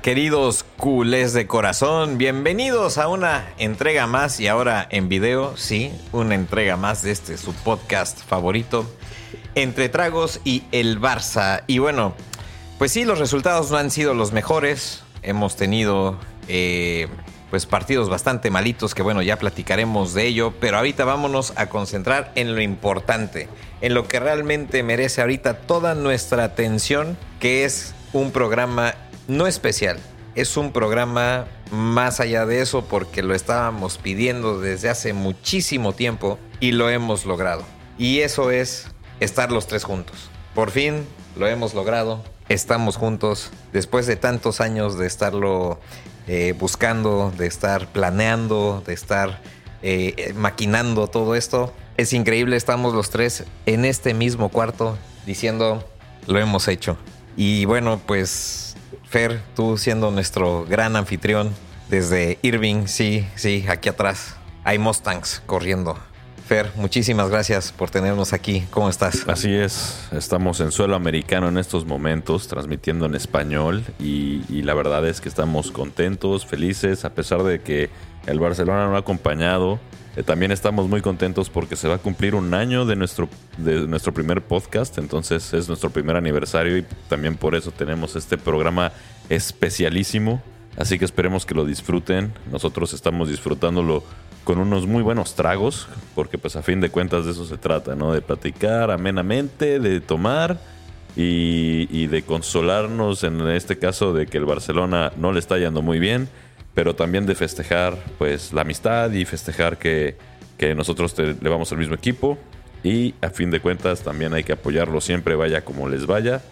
Queridos culés de corazón. Bienvenidos a una entrega más y ahora en video, sí, una entrega más de este su podcast favorito, Entre Tragos y el Barça. Y bueno, pues sí, los resultados no han sido los mejores. Hemos tenido eh, pues partidos bastante malitos que bueno, ya platicaremos de ello, pero ahorita vámonos a concentrar en lo importante, en lo que realmente merece ahorita toda nuestra atención, que es un programa no especial, es un programa más allá de eso porque lo estábamos pidiendo desde hace muchísimo tiempo y lo hemos logrado. Y eso es estar los tres juntos. Por fin lo hemos logrado, estamos juntos después de tantos años de estarlo eh, buscando, de estar planeando, de estar eh, maquinando todo esto. Es increíble, estamos los tres en este mismo cuarto diciendo, lo hemos hecho. Y bueno, pues Fer, tú siendo nuestro gran anfitrión desde Irving, sí, sí, aquí atrás hay Mustangs corriendo. Fer, muchísimas gracias por tenernos aquí. ¿Cómo estás? Así es, estamos en suelo americano en estos momentos, transmitiendo en español y, la verdad es que estamos contentos, felices, a pesar de que el Barcelona no ha acompañado eh, también estamos muy contentos porque se va a cumplir un año de nuestro, de nuestro primer podcast, entonces es nuestro primer aniversario y también por eso tenemos este programa especialísimo. Así que esperemos que lo disfruten. Nosotros estamos disfrutándolo con unos muy buenos tragos, porque pues a fin de cuentas de eso se trata, ¿no? De platicar amenamente, de tomar y, y de consolarnos en este caso de que el Barcelona no le está yendo muy bien pero también de festejar pues la amistad y festejar que, que nosotros le vamos al mismo equipo. Y a fin de cuentas también hay que apoyarlo siempre vaya como les vaya.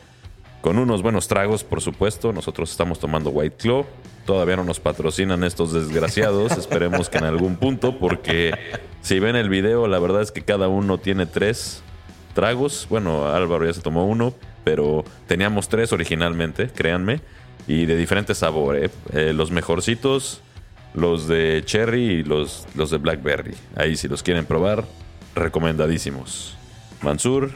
Con unos buenos tragos por supuesto. Nosotros estamos tomando White Claw. Todavía no nos patrocinan estos desgraciados. Esperemos que en algún punto porque si ven el video la verdad es que cada uno tiene tres tragos. Bueno Álvaro ya se tomó uno pero teníamos tres originalmente créanme y de diferentes sabores. Eh, los mejorcitos, los de cherry y los, los de blackberry. Ahí si los quieren probar, recomendadísimos. Mansur,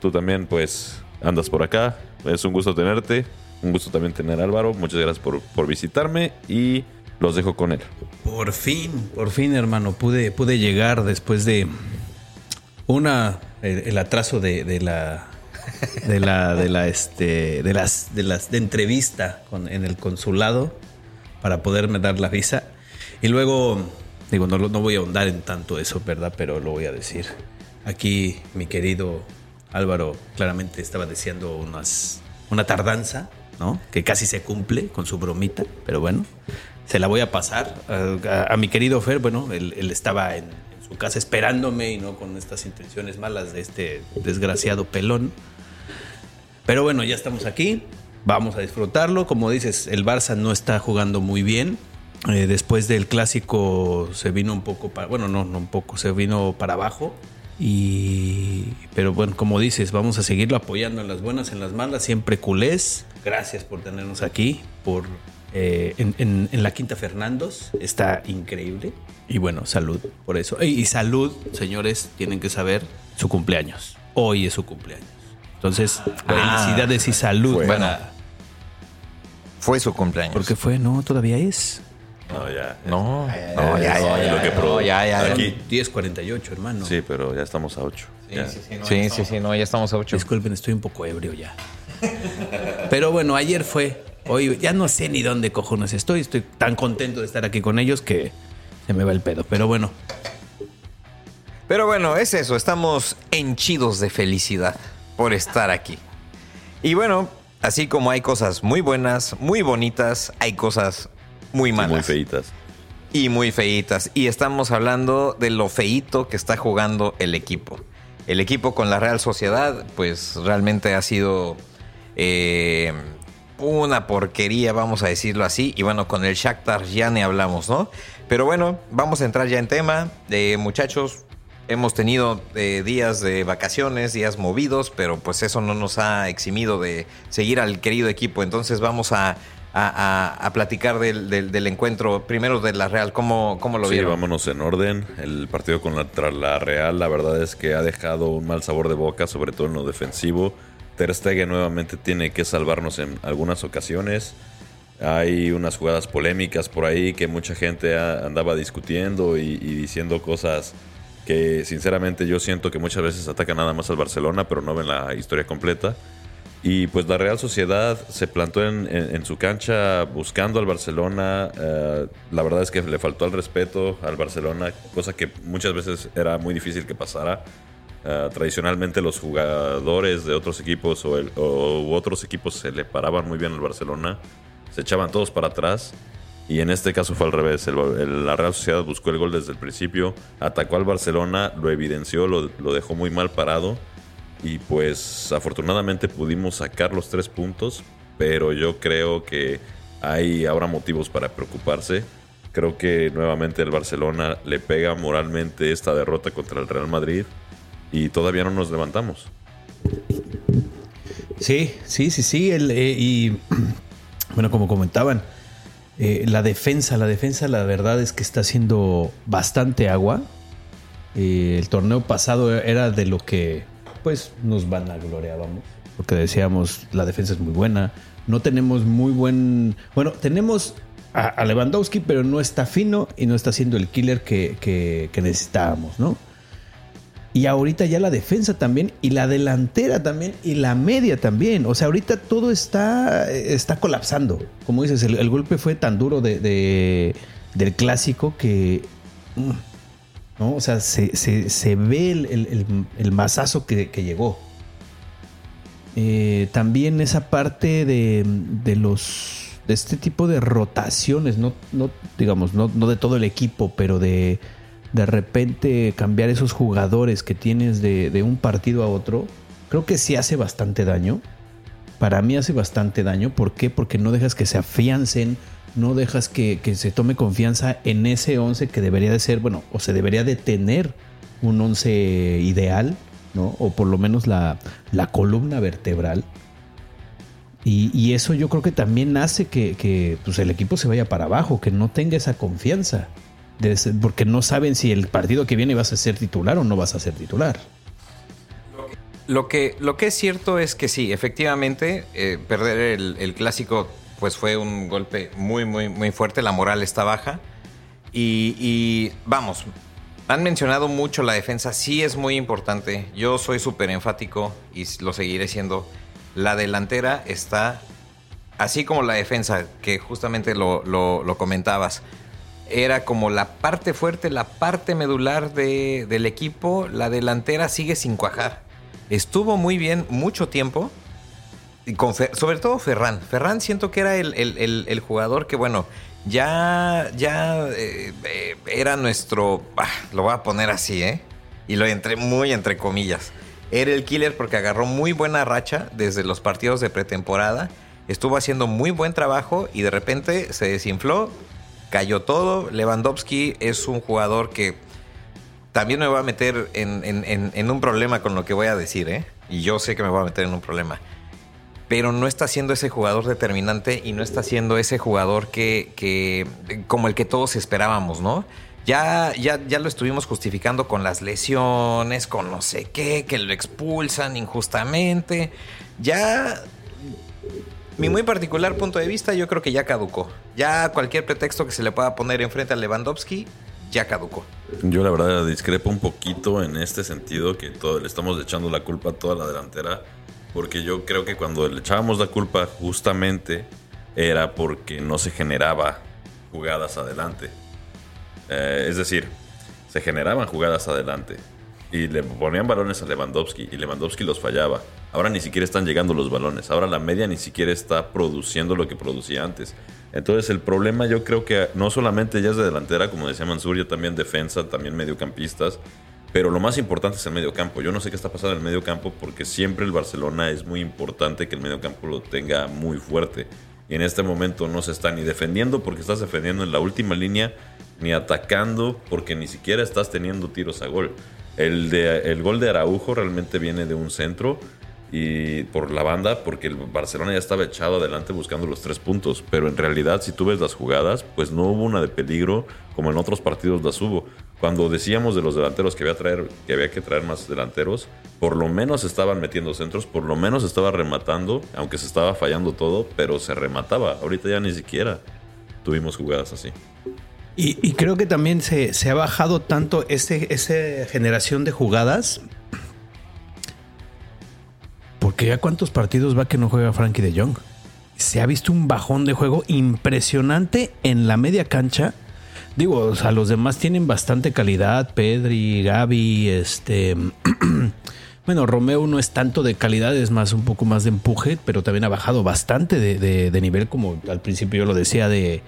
tú también pues andas por acá. Es un gusto tenerte. Un gusto también tener Álvaro. Muchas gracias por, por visitarme y los dejo con él. Por fin, por fin hermano, pude, pude llegar después de una, el, el atraso de, de la de la, de la, este, de las, de las, de entrevista con, en el consulado para poderme dar la visa. Y luego, digo, no, no voy a ahondar en tanto eso, ¿verdad? Pero lo voy a decir. Aquí mi querido Álvaro claramente estaba deseando unas, una tardanza, ¿no? Que casi se cumple con su bromita, pero bueno, se la voy a pasar. A, a, mi querido Fer, bueno, él, él estaba en, en, su casa esperándome y no con estas intenciones malas de este desgraciado pelón. Pero bueno, ya estamos aquí. Vamos a disfrutarlo. Como dices, el Barça no está jugando muy bien. Eh, después del clásico se vino un poco para. Bueno, no, un poco, se vino para abajo. Y. Pero bueno, como dices, vamos a seguirlo apoyando en las buenas, en las malas. Siempre culés. Gracias por tenernos aquí. Por. Eh, en, la Quinta Fernandos. Está increíble. Y bueno, salud por eso. Y salud, señores, tienen que saber su cumpleaños. Hoy es su cumpleaños. Entonces, ah, felicidades y salud. Fue, bueno, fue su cumpleaños. Porque fue, no, todavía es. No, ya. No, no, ya, ya, ya, lo que probó. No, ya, ya. Aquí. 10.48, hermano. Sí, pero ya estamos a 8. Sí, ya. sí, sí, no, sí, sí, sí, no, ya estamos a 8. Disculpen, estoy un poco ebrio ya. pero bueno, ayer fue. Hoy ya no sé ni dónde cojones estoy. Estoy tan contento de estar aquí con ellos que se me va el pedo. Pero bueno. Pero bueno, es eso. Estamos henchidos de felicidad por estar aquí. Y bueno, así como hay cosas muy buenas, muy bonitas, hay cosas muy malas. Y muy feitas. Y muy feitas. Y estamos hablando de lo feito que está jugando el equipo. El equipo con la Real Sociedad, pues realmente ha sido eh, una porquería, vamos a decirlo así. Y bueno, con el Shakhtar ya ni hablamos, ¿no? Pero bueno, vamos a entrar ya en tema. De muchachos, hemos tenido eh, días de vacaciones, días movidos, pero pues eso no nos ha eximido de seguir al querido equipo. Entonces vamos a, a, a platicar del, del, del, encuentro primero de la Real. ¿Cómo, cómo lo sí, vieron? vámonos en orden. El partido con la, la Real, la verdad es que ha dejado un mal sabor de boca, sobre todo en lo defensivo. Ter Stegen nuevamente tiene que salvarnos en algunas ocasiones. Hay unas jugadas polémicas por ahí que mucha gente andaba discutiendo y, diciendo cosas que sinceramente yo siento que muchas veces atacan nada más al Barcelona, pero no ven la historia completa. Y pues la Real Sociedad se plantó en, su cancha buscando al Barcelona. Eh, la verdad es que le faltó el respeto al Barcelona, cosa que muchas veces era muy difícil que pasara. Eh, tradicionalmente los jugadores de otros equipos o, o, otros equipos se le paraban muy bien al Barcelona, se echaban todos para atrás. Y en este caso fue al revés. la Real Sociedad buscó el gol desde el principio, atacó al Barcelona, lo evidenció, lo, lo dejó muy mal parado y pues afortunadamente pudimos sacar los tres puntos, pero yo creo que hay ahora motivos para preocuparse. Creo que nuevamente el Barcelona le pega moralmente esta derrota contra el Real Madrid y todavía no nos levantamos. Sí, sí, sí, sí. Eh, y bueno, como comentaban, eh, la defensa, la defensa, la verdad es que está haciendo bastante agua. Eh, el torneo pasado era de lo que pues nos van a vamos. Porque decíamos, la defensa es muy buena. No tenemos muy buen. Bueno, tenemos a, Lewandowski, pero no está fino y no está siendo el killer que, que, necesitábamos, ¿no? Y ahorita ya la defensa también, y la delantera también, y la media también. O sea, ahorita todo está, está colapsando. Como dices, el, golpe fue tan duro de, del clásico que. Mm, o sea, se, ve el, masazo que, llegó. Eh, también esa parte de, los de este tipo de rotaciones, no, no digamos, no, de todo el equipo, pero de de repente cambiar esos jugadores que tienes de, de un partido a otro, creo que sí hace bastante daño. Para mí hace bastante daño. ¿Por qué? Porque no dejas que se afiancen no dejas que, se tome confianza en ese 11 que debería de ser, bueno, o se debería de tener un 11 ideal, ¿no? O por lo menos la, columna vertebral. Y, eso yo creo que también hace que, pues, el equipo se vaya para abajo, que no tenga esa confianza. Porque no saben si el partido que viene vas a ser titular o no vas a ser titular. Lo que, lo que es cierto es que sí, efectivamente, eh, perder el clásico pues fue un golpe muy, muy, muy fuerte. La moral está baja. Y, vamos, han mencionado mucho la defensa. Sí es muy importante. Yo soy súper enfático y lo seguiré siendo. La delantera está, así como la defensa, que justamente lo, lo, comentabas, era como la parte fuerte, la parte medular del equipo. La delantera sigue sin cuajar. Estuvo muy bien mucho tiempo sobre todo Ferran. Ferran siento que era el, jugador que, bueno, ya, ya eh, eh, era nuestro, lo voy a poner así, ¿eh? Y lo entré muy entre comillas. Era el killer porque agarró muy buena racha desde los partidos de pretemporada. Estuvo haciendo muy buen trabajo y de repente se desinfló, cayó todo. Lewandowski es un jugador que también me va a meter en, un problema con lo que voy a decir, ¿eh? Y yo sé que me voy a meter en un problema pero no está siendo ese jugador determinante y no está siendo ese jugador que, como el que todos esperábamos, ¿no? Ya, ya, ya lo estuvimos justificando con las lesiones, con no sé qué, que lo expulsan injustamente. Ya, mi muy particular punto de vista, yo creo que ya caducó. Ya cualquier pretexto que se le pueda poner enfrente a Lewandowski, ya caducó. Yo la verdad discrepo un poquito en este sentido, que todo, le estamos echando la culpa a toda la delantera porque yo creo que cuando le echábamos la culpa justamente era porque no se generaba jugadas adelante. Eh, es decir, se generaban jugadas adelante y le ponían balones a Lewandowski y Lewandowski los fallaba. Ahora ni siquiera están llegando los balones. Ahora la media ni siquiera está produciendo lo que producía antes. Entonces el problema yo creo que no solamente ya es de delantera, como decía Mansur, ya también defensa, también mediocampistas. Pero lo más importante es el medio campo. Yo no sé qué está pasando en el medio campo porque siempre el Barcelona es muy importante que el medio campo lo tenga muy fuerte. Y en este momento no se está ni defendiendo porque estás defendiendo en la última línea, ni atacando porque ni siquiera estás teniendo tiros a gol. El, de, el gol de Araujo realmente viene de un centro y por la banda porque el Barcelona ya estaba echado adelante buscando los tres puntos. Pero en realidad si tú ves las jugadas, pues no hubo una de peligro como en otros partidos las hubo cuando decíamos de los delanteros que había, traer, que había que traer más delanteros, por lo menos estaban metiendo centros, por lo menos estaba rematando, aunque se estaba fallando todo, pero se remataba. Ahorita ya ni siquiera tuvimos jugadas así. Y, creo que también se, ha bajado tanto ese, esa generación de jugadas. Porque ya cuántos partidos va que no juega Frankie de Jong. Se ha visto un bajón de juego impresionante en la media cancha. Digo, o sea, los demás tienen bastante calidad. Pedri, Gaby, este. bueno, Romeo no es tanto de calidad, es más un poco más de empuje, pero también ha bajado bastante de nivel, como al principio yo lo decía, de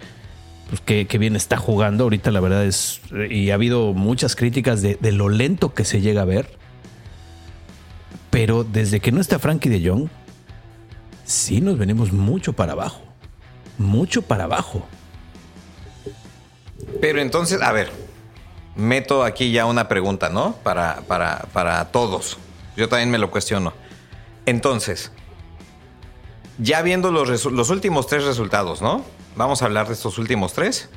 pues, que, bien está jugando. Ahorita la verdad es, y ha habido muchas críticas de, lo lento que se llega a ver. Pero desde que no está Frankie de Jong, sí nos venimos mucho para abajo. Mucho para abajo. Pero entonces, a ver, meto aquí ya una pregunta, ¿no? Para, para, para todos. Yo también me lo cuestiono. Entonces, ya viendo los, los últimos tres resultados, ¿no? Vamos a hablar de estos últimos tres.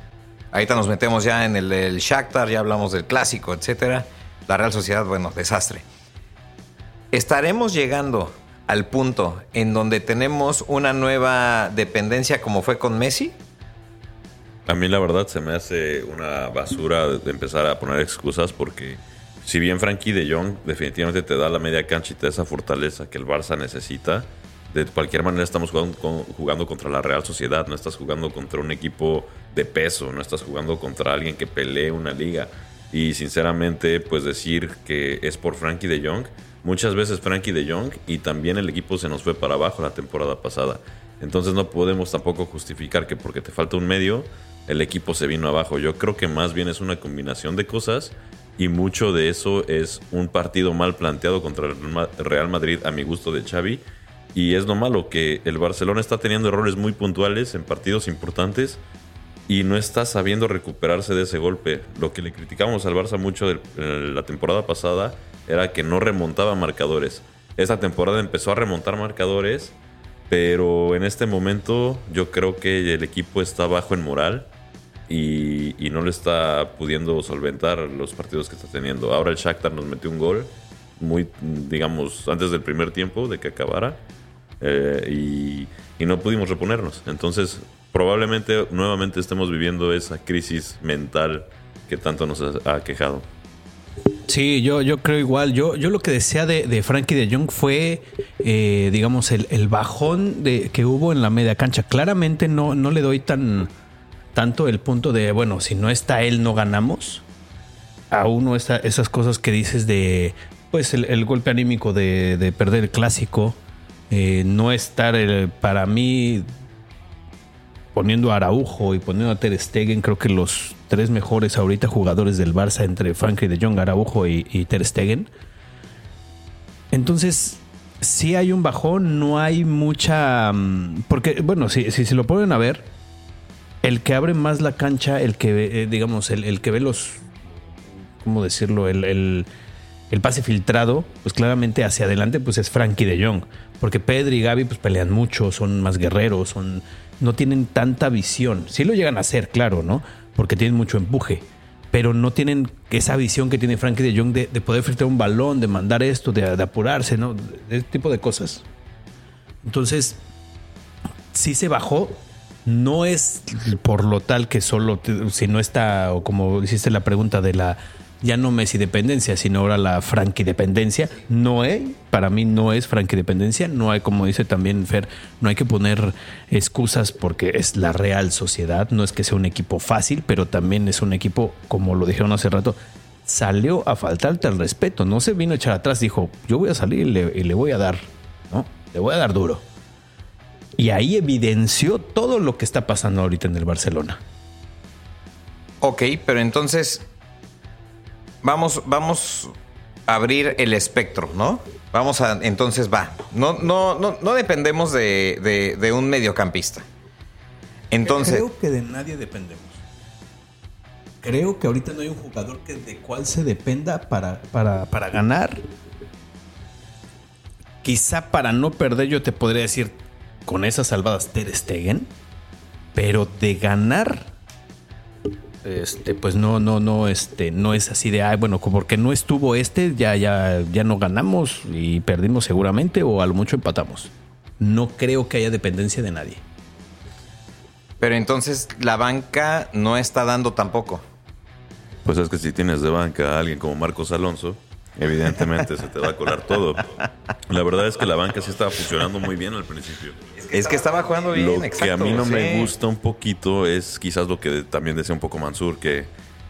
Ahorita nos metemos ya en el, el Shakhtar, ya hablamos del clásico, etcétera. La Real Sociedad, bueno, desastre. ¿Estaremos llegando al punto en donde tenemos una nueva dependencia como fue con Messi? A mí la verdad se me hace una basura empezar a poner excusas porque si bien Frankie de Jong definitivamente te da la media cancha y te da esa fortaleza que el Barça necesita, de cualquier manera estamos jugando, contra la Real Sociedad, no estás jugando contra un equipo de peso, no estás jugando contra alguien que pelee una liga. Y sinceramente, pues decir que es por Frankie de Jong, muchas veces Frankie de Jong y también el equipo se nos fue para abajo la temporada pasada. Entonces no podemos tampoco justificar que porque te falta un medio, el equipo se vino abajo. Yo creo que más bien es una combinación de cosas y mucho de eso es un partido mal planteado contra el Real Madrid a mi gusto de Xavi y es lo malo que el Barcelona está teniendo errores muy puntuales en partidos importantes y no está sabiendo recuperarse de ese golpe. Lo que le criticamos al Barça mucho de la temporada pasada era que no remontaba marcadores. Esta temporada empezó a remontar marcadores, pero en este momento yo creo que el equipo está bajo en moral y, no le está pudiendo solventar los partidos que está teniendo. Ahora el Shakhtar nos metió un gol muy, digamos, antes del primer tiempo de que acabara eh, y, no pudimos reponernos. Entonces, probablemente nuevamente estemos viviendo esa crisis mental que tanto nos ha, quejado. Sí, yo, yo creo igual. Yo, yo lo que decía de, Frankie de Jong fue, eh, digamos, el, bajón de, que hubo en la media cancha. Claramente no, no le doy tan tanto el punto de, bueno, si no está él, no ganamos. A uno esas cosas que dices de, pues, el, golpe anímico de, de perder el clásico eh, no estar eh, para mí poniendo a Araujo y poniendo a Ter Stegen, creo que los tres mejores ahorita jugadores del Barça entre Frankie de Jong, Araujo y, Ter Stegen. Entonces, si hay un bajón, no hay mucha... Mm, porque, bueno, si, si se lo ponen a ver, el que abre más la cancha, el que, eh, digamos, el, que ve los... ¿Cómo decirlo? el el pase filtrado, pues claramente hacia adelante, pues es Frankie de Jong. Porque Pedri y Gaby pues pelean mucho, son más guerreros, son, no tienen tanta visión. Sí lo llegan a hacer, claro, ¿no? Porque tienen mucho empuje. Pero no tienen esa visión que tiene Frankie de Jong de, poder filtrar un balón, de mandar esto, de, apurarse, ¿no? De ese tipo de cosas. Entonces, sí se bajó. No es por lo tal que solo, si no está, o como hiciste la pregunta de la ya no Messi dependencia, sino ahora la Frankie dependencia. No hay, para mí no es Frankie dependencia, no hay, como dice también Fer, no hay que poner excusas porque es la Real Sociedad, no es que sea un equipo fácil, pero también es un equipo, como lo dijeron hace rato, salió a faltarte el respeto, no se vino a echar atrás, dijo, yo voy a salir y le, voy a dar, ¿no? Le voy a dar duro. Y ahí evidenció todo lo que está pasando ahorita en el Barcelona. Ok, pero entonces vamos, vamos a abrir el espectro, ¿no? Vamos a, entonces va. No, no, no, no dependemos de, de, un mediocampista. Entonces. Creo que de nadie dependemos. Creo que ahorita no hay un jugador que de cual se dependa para, para, para ganar. Quizá para no perder, yo te podría decir con esas salvadas Ter Stegen. Pero de ganar, este, pues no, no, no, este, no es así de, ay, bueno, porque no estuvo este, ya, ya, ya no ganamos y perdimos seguramente o a lo mucho empatamos. No creo que haya dependencia de nadie. Pero entonces la banca no está dando tampoco. Pues es que si tienes de banca a alguien como Marcos Alonso, evidentemente se te va a colar todo. La verdad es que la banca sí estaba funcionando muy bien al principio. Es que estaba jugando bien, Lo que a mí no me gusta un poquito es quizás lo que también decía un poco Mansur, que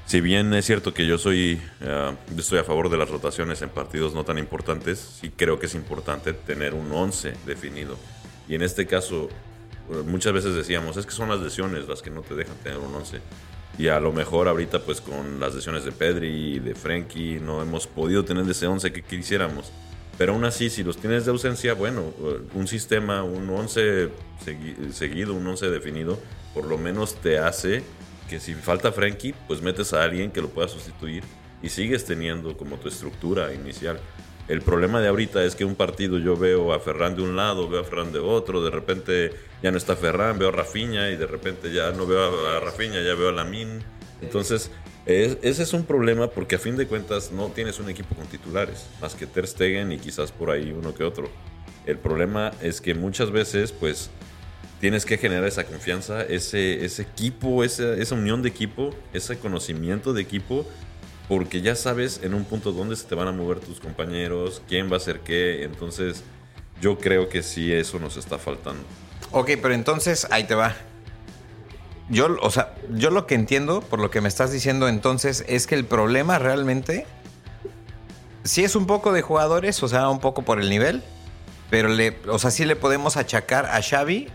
si bien es cierto que yo soy eh, estoy a favor de las rotaciones en partidos no tan importantes, sí creo que es importante tener un 11 definido. Y en este caso, eh, muchas veces decíamos, es que son las lesiones las que no te dejan tener un 11. Y a lo mejor ahorita pues con las lesiones de Pedri y de Frenkie no hemos podido tener ese 11 que quisiéramos. Pero aún así, si los tienes de ausencia, bueno, un sistema, un 11 seguido, un 11 definido, por lo menos te hace que si falta Frenkie, pues metes a alguien que lo pueda sustituir y sigues teniendo como tu estructura inicial. El problema de ahorita es que un partido yo veo a Ferran de un lado, veo a Ferran de otro, de repente ya no está Ferran, veo a Rafinha y de repente ya no veo a Rafinha, ya veo a Lamin. Entonces, ese es un problema porque a fin de cuentas no tienes un equipo con titulares, más que Ter Stegen y quizás por ahí uno que otro. El problema es que muchas veces, pues, tienes que generar esa confianza, ese, equipo, esa, esa unión de equipo, ese conocimiento de equipo porque ya sabes en un punto dónde se te van a mover tus compañeros, quién va a hacer qué, entonces yo creo que sí eso nos está faltando. Ok, pero entonces ahí te va. Yo, o sea, yo lo que entiendo por lo que me estás diciendo entonces es que el problema realmente sí es un poco de jugadores, o sea, un poco por el nivel, pero le, o sea, sí le podemos achacar a Xavi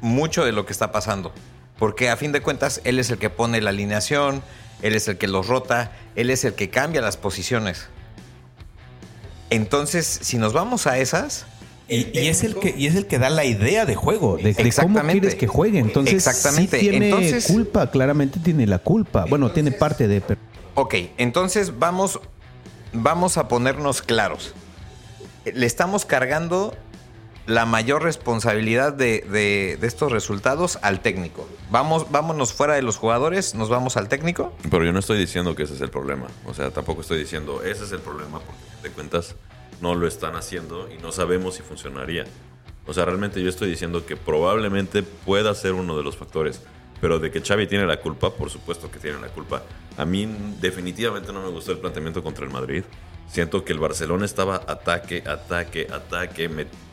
mucho de lo que está pasando, porque a fin de cuentas él es el que pone la alineación, él es el que los rota, él es el que cambia las posiciones. Entonces, si nos vamos a esas... Y, es el que, y es el que da la idea de juego, de, cómo quieres que juegue. Entonces, Exactamente. tiene culpa, claramente tiene la culpa. Bueno, tiene parte de... Ok, entonces vamos, vamos a ponernos claros. Le estamos cargando la mayor responsabilidad de, estos resultados al técnico. Vamos, vámonos fuera de los jugadores, nos vamos al técnico. Pero yo no estoy diciendo que ese es el problema. O sea, tampoco estoy diciendo ese es el problema porque de cuentas no lo están haciendo y no sabemos si funcionaría. O sea, realmente yo estoy diciendo que probablemente pueda ser uno de los factores. Pero de que Xavi tiene la culpa, por supuesto que tiene la culpa. A mí definitivamente no me gustó el planteamiento contra el Madrid. Siento que el Barcelona estaba ataque, ataque, ataque,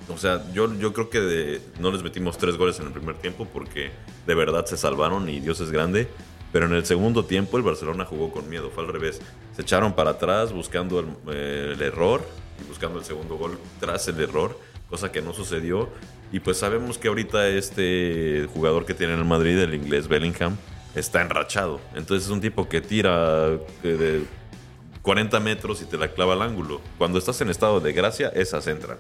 o sea, yo, yo creo que no les metimos tres goles en el primer tiempo porque de verdad se salvaron y Dios es grande. Pero en el segundo tiempo el Barcelona jugó con miedo, fue al revés. Se echaron para atrás buscando el, eh, el error y buscando el segundo gol tras el error, cosa que no sucedió. Y pues sabemos que ahorita este jugador que tiene en el Madrid, el inglés Bellingham, está enrachado. Entonces es un tipo que tira eh, de 40 metros y te la clava al ángulo. Cuando estás en estado de gracia, esas entran.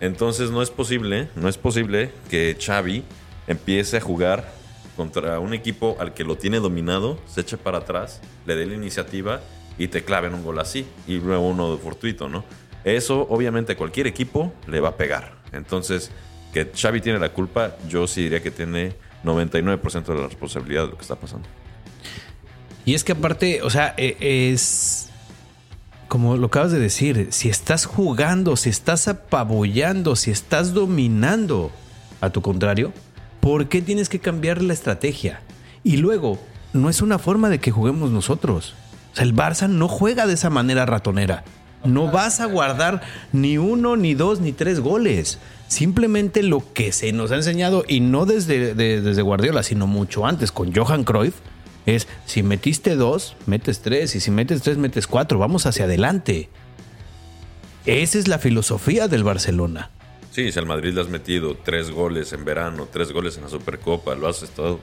Entonces no es posible, no es posible que Xavi empiece a jugar contra un equipo al que lo tiene dominado, se eche para atrás, le dé la iniciativa y te claven un gol así y luego uno de fortuito, ¿no? Eso obviamente a cualquier equipo le va a pegar. Entonces, que Xavi tiene la culpa, yo sí diría que tiene 99% de la responsabilidad de lo que está pasando. Y es que aparte, o sea, e, es como lo acabas de decir, si estás jugando, si estás apabullando, si estás dominando a tu contrario, ¿por qué tienes que cambiar la estrategia? Y luego, no es una forma de que juguemos nosotros. O sea, el Barça no juega de esa manera ratonera. No vas a guardar ni uno, ni dos, ni tres goles. Simplemente lo que se nos ha enseñado, y no desde, desde Guardiola, sino mucho antes con Johan Cruyff, es si metiste dos, metes tres, y si metes tres, metes cuatro, vamos hacia adelante. Esa es la filosofía del Barcelona. Sí, si al Madrid le has metido tres goles en verano, tres goles en la Supercopa, lo has estado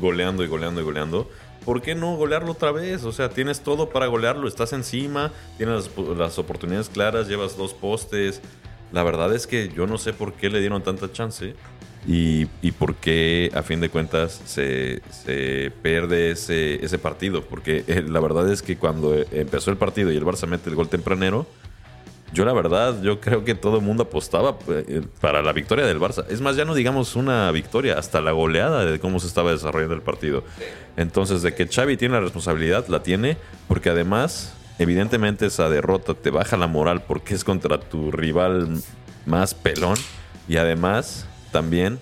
goleando y goleando y goleando. ¿Por qué no golearlo otra vez? O sea, tienes todo para golearlo, estás encima, tienes las, oportunidades claras, llevas dos postes. La verdad es que yo no sé por qué le dieron tanta chance y, y por qué a fin de cuentas se, se pierde ese, ese, partido. Porque eh, la verdad es que cuando empezó el partido y el Barça mete el gol tempranero, Yo la verdad, yo creo que todo el mundo apostaba eh, para la victoria del Barça. Es más, ya no digamos una victoria, hasta la goleada de cómo se estaba desarrollando el partido. Entonces, de que Xavi tiene la responsabilidad, la tiene, porque además, evidentemente esa derrota te baja la moral porque es contra tu rival más pelón y además también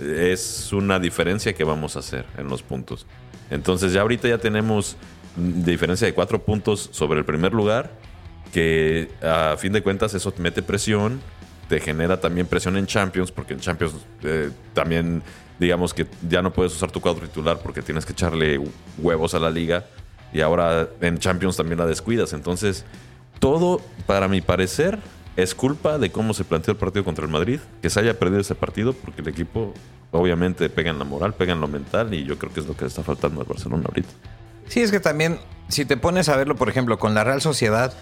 es una diferencia que vamos a hacer en los puntos. Entonces ya ahorita ya tenemos diferencia de cuatro puntos sobre el primer lugar, que a fin de cuentas eso te mete presión, te genera también presión en Champions, porque en Champions eh, también digamos que ya no puedes usar tu cuadro titular porque tienes que echarle huevos a la liga y ahora en Champions también la descuidas. Entonces, todo, para mi parecer, es culpa de cómo se planteó el partido contra el Madrid, que se haya perdido ese partido, porque el equipo obviamente pega en la moral, pega en lo mental, y yo creo que es lo que le está faltando al Barcelona ahorita. Sí, es que también, si te pones a verlo, por ejemplo, con la Real Sociedad,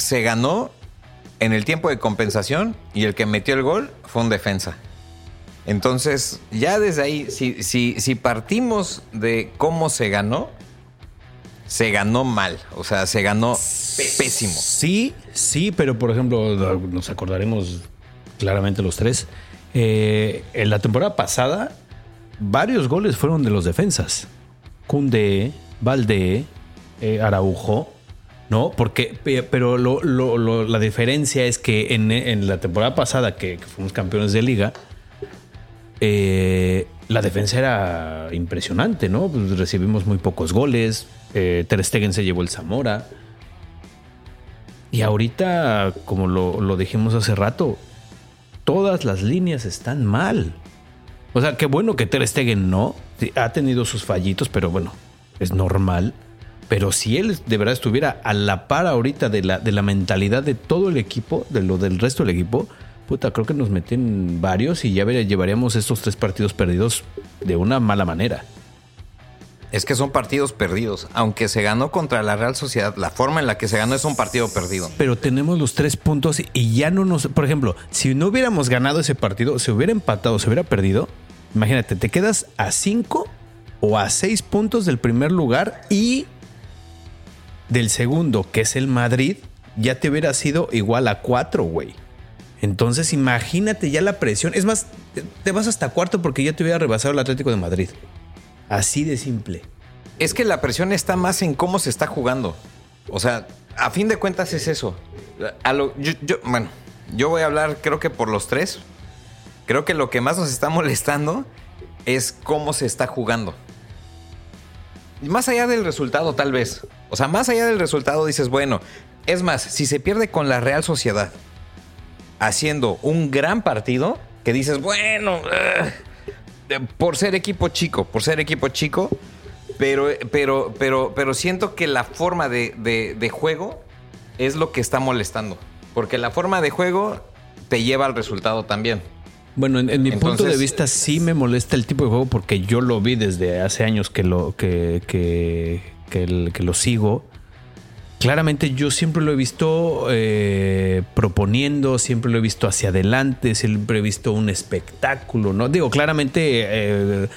se ganó en el tiempo de compensación y el que metió el gol fue un defensa. Entonces, ya desde ahí, si, si, si partimos de cómo se ganó, se ganó mal. O sea, se ganó pésimo. Sí, sí, pero por ejemplo, nos acordaremos claramente los tres. Eh, en la temporada pasada, varios goles fueron de los defensas. Cunde, Valde, eh, Araujo, ¿no? Porque, pero la diferencia es que en, la temporada pasada, que, fuimos campeones de liga, eh, la defensa era impresionante, ¿no? Pues recibimos muy pocos goles, eh, Ter Stegen se llevó el Zamora. Y ahorita, como lo, dijimos hace rato, todas las líneas están mal. O sea, qué bueno que Ter Stegen no. Ha tenido sus fallitos, pero bueno, es normal. Pero si él de verdad estuviera a la par ahorita de la, de la mentalidad de todo el equipo, de lo del resto del equipo, puta, creo que nos meten varios y ya llevaríamos estos tres partidos perdidos de una mala manera. Es que son partidos perdidos. Aunque se ganó contra la Real Sociedad, la forma en la que se ganó es un partido perdido. Pero tenemos los tres puntos y ya no nos. Por ejemplo, si no hubiéramos ganado ese partido, se hubiera empatado, se hubiera perdido. Imagínate, te quedas a cinco o a seis puntos del primer lugar y del segundo, que es el Madrid, ya te hubiera sido igual a cuatro, güey. Entonces, imagínate ya la presión. Es más, te vas hasta cuarto porque ya te hubiera rebasado el Atlético de Madrid. Así de simple. Es que la presión está más en cómo se está jugando. O sea, a fin de cuentas es eso. Bueno, yo voy a hablar creo que por los tres. Creo que lo que más nos está molestando es cómo se está jugando. Más allá del resultado, tal vez. O sea, más allá del resultado dices, bueno, es más, si se pierde con la Real Sociedad haciendo un gran partido, que dices, bueno, por ser equipo chico, por ser equipo chico, pero, pero, pero, pero siento que la forma de, juego es lo que está molestando. Porque la forma de juego te lleva al resultado también. Bueno, en, mi punto de vista sí me molesta el tipo de juego porque yo lo vi desde hace años que lo, que, que, que lo sigo claramente yo siempre lo he visto eh, proponiendo, siempre lo he visto hacia adelante, siempre he visto un espectáculo, ¿no? Digo, claramente eh,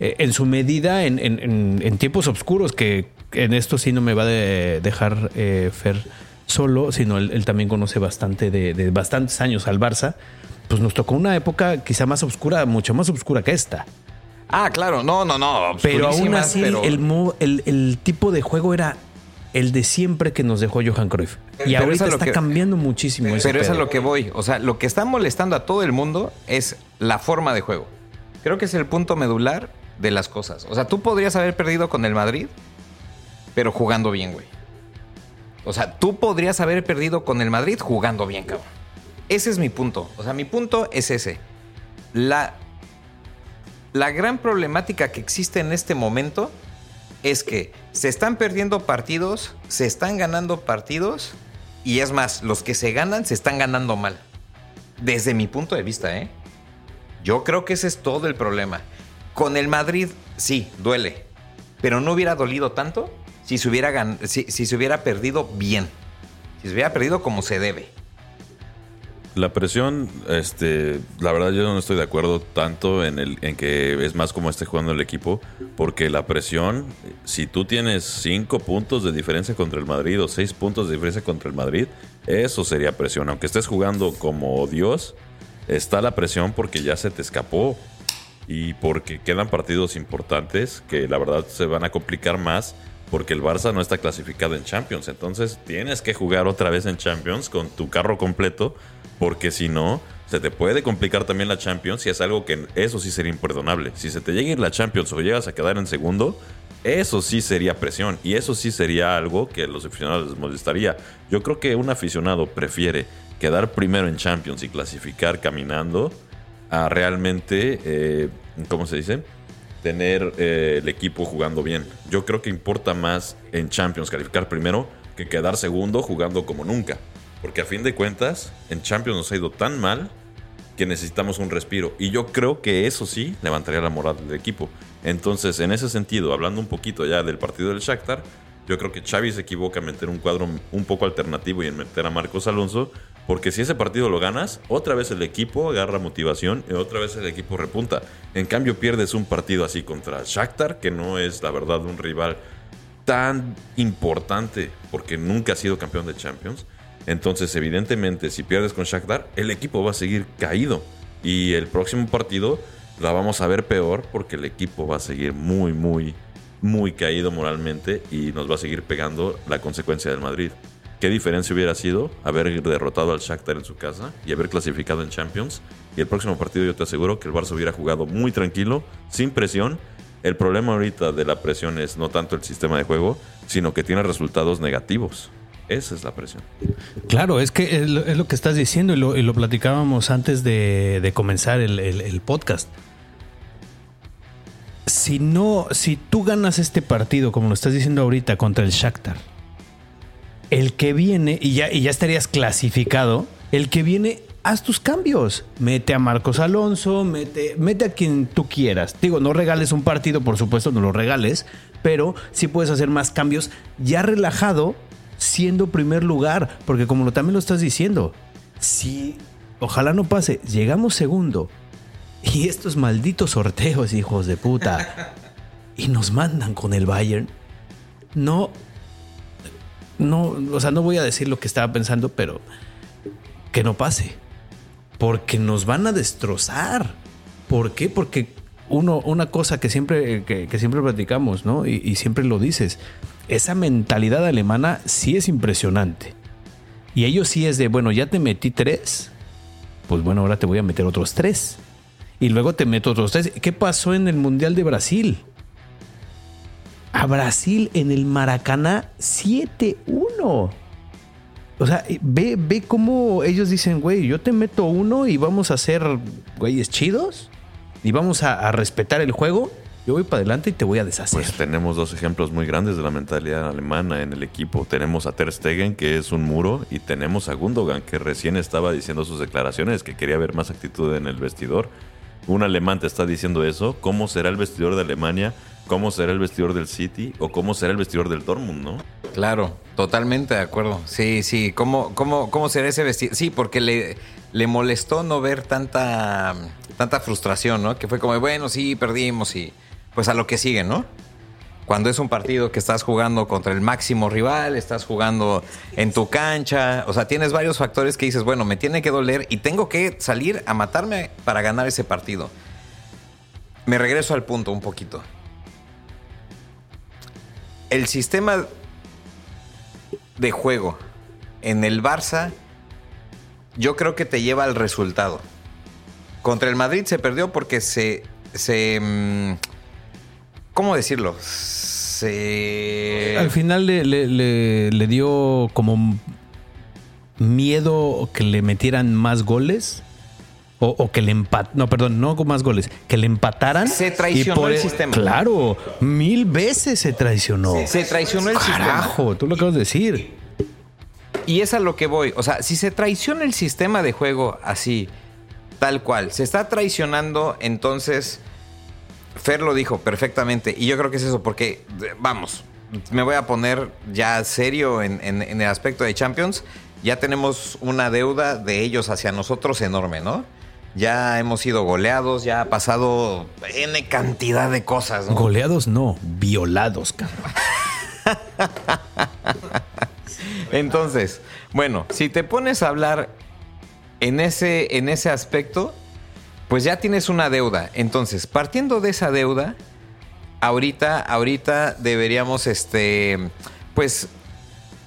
eh, en su medida, en, tiempos oscuros, que en esto sí no me va a dejar Fer solo, sino él, también conoce bastante de, bastantes años al Barça, pues nos tocó una época quizá más oscura, mucho más oscura que esta. Ah, claro, no, no, no. Pero aún así El, el tipo de juego era el de siempre que nos dejó Johan Cruyff. Y ahorita está cambiando muchísimo. Pero, pero es a lo que voy. O sea, lo que está molestando a todo el mundo es la forma de juego. Creo que es el punto medular de las cosas. O sea, tú podrías haber perdido con el Madrid, pero jugando bien, güey. O sea, tú podrías haber perdido con el Madrid jugando bien, cabrón. Ese es mi punto. O sea, mi punto es ese. La, la gran problemática que existe en este momento es que se están perdiendo partidos, se están ganando partidos y es más, los que se ganan se están ganando mal. Desde mi punto de vista, ¿eh? Yo creo que ese es todo el problema. Con el Madrid, sí, duele. Pero no hubiera dolido tanto si se hubiera, si, se hubiera perdido bien. Si se hubiera perdido como se debe. La presión, este, la verdad yo no estoy de acuerdo tanto en el en que es más como esté jugando el equipo, porque la presión, si tú tienes cinco puntos de diferencia contra el Madrid o seis puntos de diferencia contra el Madrid, eso sería presión. Aunque estés jugando como Dios, está la presión porque ya se te escapó y porque quedan partidos importantes que la verdad se van a complicar más porque el Barça no está clasificado en Champions. Entonces tienes que jugar otra vez en Champions con tu carro completo, porque si no, se te puede complicar también la Champions y es algo que eso sí sería imperdonable. Si se te llega a ir la Champions o llegas a quedar en segundo, eso sí sería presión y eso sí sería algo que a los aficionados les molestaría. Yo creo que un aficionado prefiere quedar primero en Champions y clasificar caminando a realmente, eh, ¿cómo se dice? tener eh, el equipo jugando bien. Yo creo que importa más en Champions calificar primero que quedar segundo jugando como nunca. Porque a fin de cuentas, en Champions nos ha ido tan mal que necesitamos un respiro. Y yo creo que eso sí levantaría la moral del equipo. Entonces, en ese sentido, hablando un poquito ya del partido del Shakhtar, yo creo que Xavi se equivoca en meter un cuadro un poco alternativo y en meter a Marcos Alonso, porque si ese partido lo ganas, otra vez el equipo agarra motivación y otra vez el equipo repunta. En cambio, pierdes un partido así contra Shakhtar, que no es la verdad un rival tan importante porque nunca ha sido campeón de Champions. Entonces, evidentemente, si pierdes con Shakhtar, el equipo va a seguir caído. Y el próximo partido la vamos a ver peor porque el equipo va a seguir muy, muy, muy caído moralmente y nos va a seguir pegando la consecuencia del Madrid. ¿Qué diferencia hubiera sido haber derrotado al Shakhtar en su casa y haber clasificado en Champions? Y el próximo partido yo te aseguro que el Barça hubiera jugado muy tranquilo, sin presión. El problema ahorita de la presión es no tanto el sistema de juego, sino que tiene resultados negativos. Esa es la presión. Claro, es que es lo, que estás diciendo y lo, platicábamos antes de, comenzar el podcast si no, si tú ganas este partido, como lo estás diciendo ahorita, contra el Shakhtar, el que viene, y ya, ya estarías clasificado, el que viene, haz tus cambios. Mete a Marcos Alonso, mete, mete a quien tú quieras. Digo, no regales un partido, por supuesto, no lo regales, pero sí puedes hacer más cambios ya relajado, siendo primer lugar, porque como lo, también lo estás diciendo, si ojalá no pase, llegamos segundo y estos malditos sorteos, hijos de puta, y nos mandan con el Bayern, no, no, o sea, no voy a decir lo que estaba pensando, pero que no pase, porque nos van a destrozar. ¿Por qué? Porque uno, una cosa que siempre, que, siempre platicamos, ¿no? Y, y siempre lo dices, esa mentalidad alemana sí es impresionante. Y ellos sí es de, bueno, ya te metí tres, pues bueno, ahora te voy a meter otros tres y luego te meto otros tres. ¿Qué pasó en el Mundial de Brasil? A Brasil en el Maracaná 7-1. O sea, ve, ve cómo ellos dicen, güey, yo te meto uno y vamos a ser güeyes chidos y vamos a, respetar el juego. Yo voy para adelante y te voy a deshacer. Pues tenemos dos ejemplos muy grandes de la mentalidad alemana en el equipo. Tenemos a Ter Stegen, que es un muro, y tenemos a Gundogan, que recién estaba diciendo sus declaraciones, que quería ver más actitud en el vestidor un alemán te está diciendo eso, ¿cómo será el vestidor de Alemania? ¿Cómo será el vestidor del City? ¿O cómo será el vestidor del Dortmund, no? Claro, totalmente de acuerdo. Sí, sí. ¿Cómo, cómo, cómo será ese vestido? Sí, porque le, le molestó no ver tanta, tanta frustración, ¿no? Que fue como, bueno, sí, perdimos y pues a lo que sigue, ¿no? cuando es un partido que estás jugando contra el máximo rival, estás jugando en tu cancha, o sea, tienes varios factores que dices, bueno, me tiene que doler y tengo que salir a matarme para ganar ese partido. Me regreso al punto un poquito. El sistema de juego en el Barça, yo creo que te lleva al resultado. Contra el Madrid se perdió porque se, se mm, ¿Cómo decirlo? Se... Al final le, dio como miedo que le metieran más goles. O, que le empataran. No, perdón, no con más goles. Que le empataran. Se traicionó el, sistema. Claro, mil veces se traicionó. Se, traicionó el sistema. Carajo, tú lo acabas de decir. Y es a lo que voy. O sea, si se traiciona el sistema de juego así, tal cual, se está traicionando, entonces Fer lo dijo perfectamente. Y yo creo que es eso, porque, vamos, me voy a poner ya serio en, el aspecto de Champions. ya tenemos una deuda de ellos hacia nosotros enorme, ¿no? Ya hemos sido goleados, ya ha pasado N cantidad de cosas, ¿no? Goleados no, violados, cabrón. Entonces, bueno, si te pones a hablar en ese, en ese aspecto, pues ya tienes una deuda. Entonces, partiendo de esa deuda, ahorita, ahorita deberíamos, este, pues,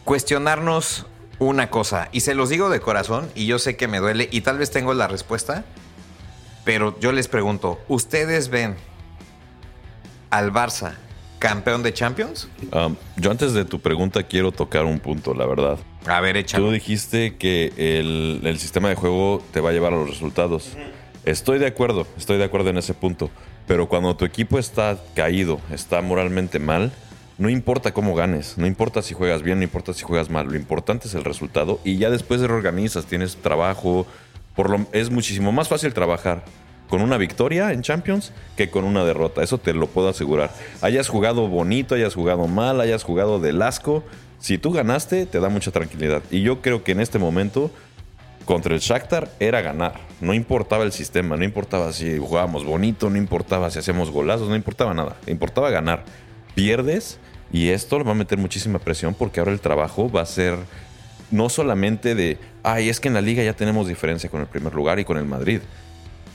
cuestionarnos una cosa. Y se los digo de corazón, y yo sé que me duele, y tal vez tengo la respuesta, pero yo les pregunto, ¿ustedes ven al Barça campeón de Champions? Um, yo antes de tu pregunta quiero tocar un punto, la verdad. A ver, échalo. Tú dijiste que el, el sistema de juego te va a llevar a los resultados. Estoy de acuerdo, estoy de acuerdo en ese punto. Pero cuando tu equipo está caído, está moralmente mal, no importa cómo ganes, no importa si juegas bien, no importa si juegas mal, lo importante es el resultado y ya después de reorganizas, tienes trabajo, por lo, es muchísimo más fácil trabajar con una victoria en Champions que con una derrota, eso te lo puedo asegurar. Hayas jugado bonito, hayas jugado mal, hayas jugado del asco, si tú ganaste te da mucha tranquilidad y yo creo que en este momento contra el Shakhtar era ganar. No importaba el sistema, no importaba si jugábamos bonito, no importaba si hacíamos golazos, no importaba nada. Importaba ganar. Pierdes y esto le va a meter muchísima presión porque ahora el trabajo va a ser no solamente de, ay, es que en la liga ya tenemos diferencia con el primer lugar y con el Madrid,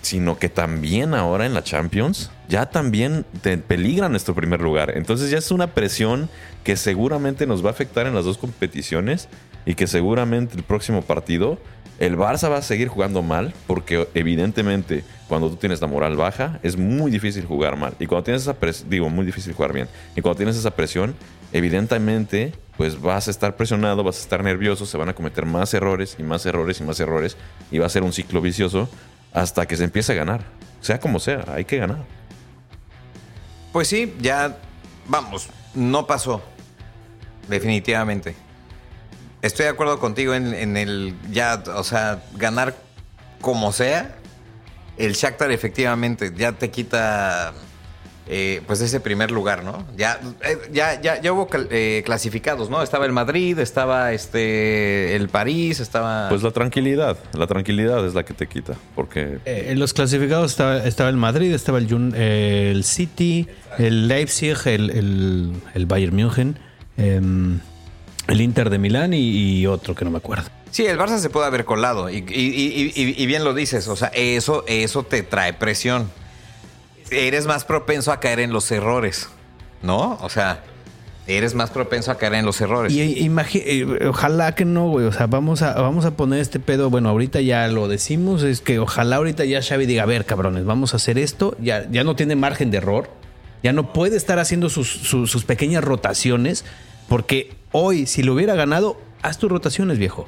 sino que también ahora en la Champions ya también te peligra nuestro primer lugar. Entonces ya es una presión que seguramente nos va a afectar en las dos competiciones y que seguramente el próximo partido el Barça va a seguir jugando mal porque evidentemente cuando tú tienes la moral baja es muy difícil jugar mal. Y cuando tienes esa presión, digo, muy difícil jugar bien. Y cuando tienes esa presión, evidentemente pues vas a estar presionado, vas a estar nervioso, se van a cometer más errores y más errores y más errores. Y va a ser un ciclo vicioso hasta que se empiece a ganar. Sea como sea, hay que ganar. Pues sí, ya vamos, no pasó. Definitivamente. Estoy de acuerdo contigo en, en el ya, o sea, ganar como sea. El Shakhtar efectivamente ya te quita eh, pues ese primer lugar, ¿no? Ya, eh, ya, ya, ya hubo eh, clasificados, ¿no? Estaba el Madrid, estaba este el París, estaba. Pues la tranquilidad, la tranquilidad es la que te quita. Porque Eh, en los clasificados estaba, estaba el Madrid, estaba el, eh, el City, el Leipzig, el, el- el Bayern München, em, el Inter de Milán y, y otro que no me acuerdo. Sí, el Barça se puede haber colado. Y, bien lo dices. O sea, eso, eso te trae presión. Eres más propenso a caer en los errores. ¿No? O sea, eres más propenso a caer en los errores. Y eh, ojalá que no, güey. O sea, vamos a, vamos a poner este pedo. Bueno, ahorita ya lo decimos. Es que ojalá ahorita ya Xavi diga, a ver, cabrones, vamos a hacer esto. Ya, ya no tiene margen de error. Ya no puede estar haciendo sus, sus- sus pequeñas rotaciones. Porque hoy, si lo hubiera ganado, haz tus rotaciones, viejo.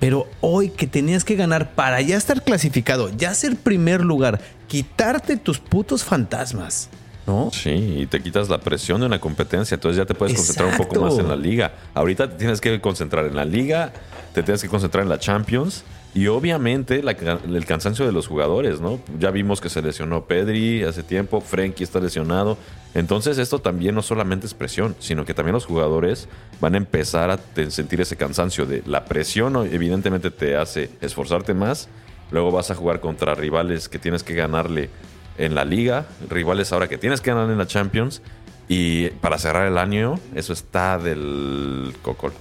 Pero hoy que tenías que ganar para ya estar clasificado, ya ser primer lugar, quitarte tus putos fantasmas, ¿no? Sí, y te quitas la presión de una competencia, entonces ya te puedes concentrar un poco más en la liga. Ahorita te tienes que concentrar en la liga, te tienes que concentrar en la Champions y obviamente el cansancio de los jugadores, ¿no? Ya vimos que se lesionó Pedri hace tiempo, Frenkie está lesionado. Entonces esto también no solamente es presión, sino que también los jugadores van a empezar a sentir ese cansancio de la presión, evidentemente te hace esforzarte más. Luego vas a jugar contra rivales que tienes que ganarle en la liga, rivales ahora que tienes que ganar en la Champions. Y para cerrar el año, eso está del cocol.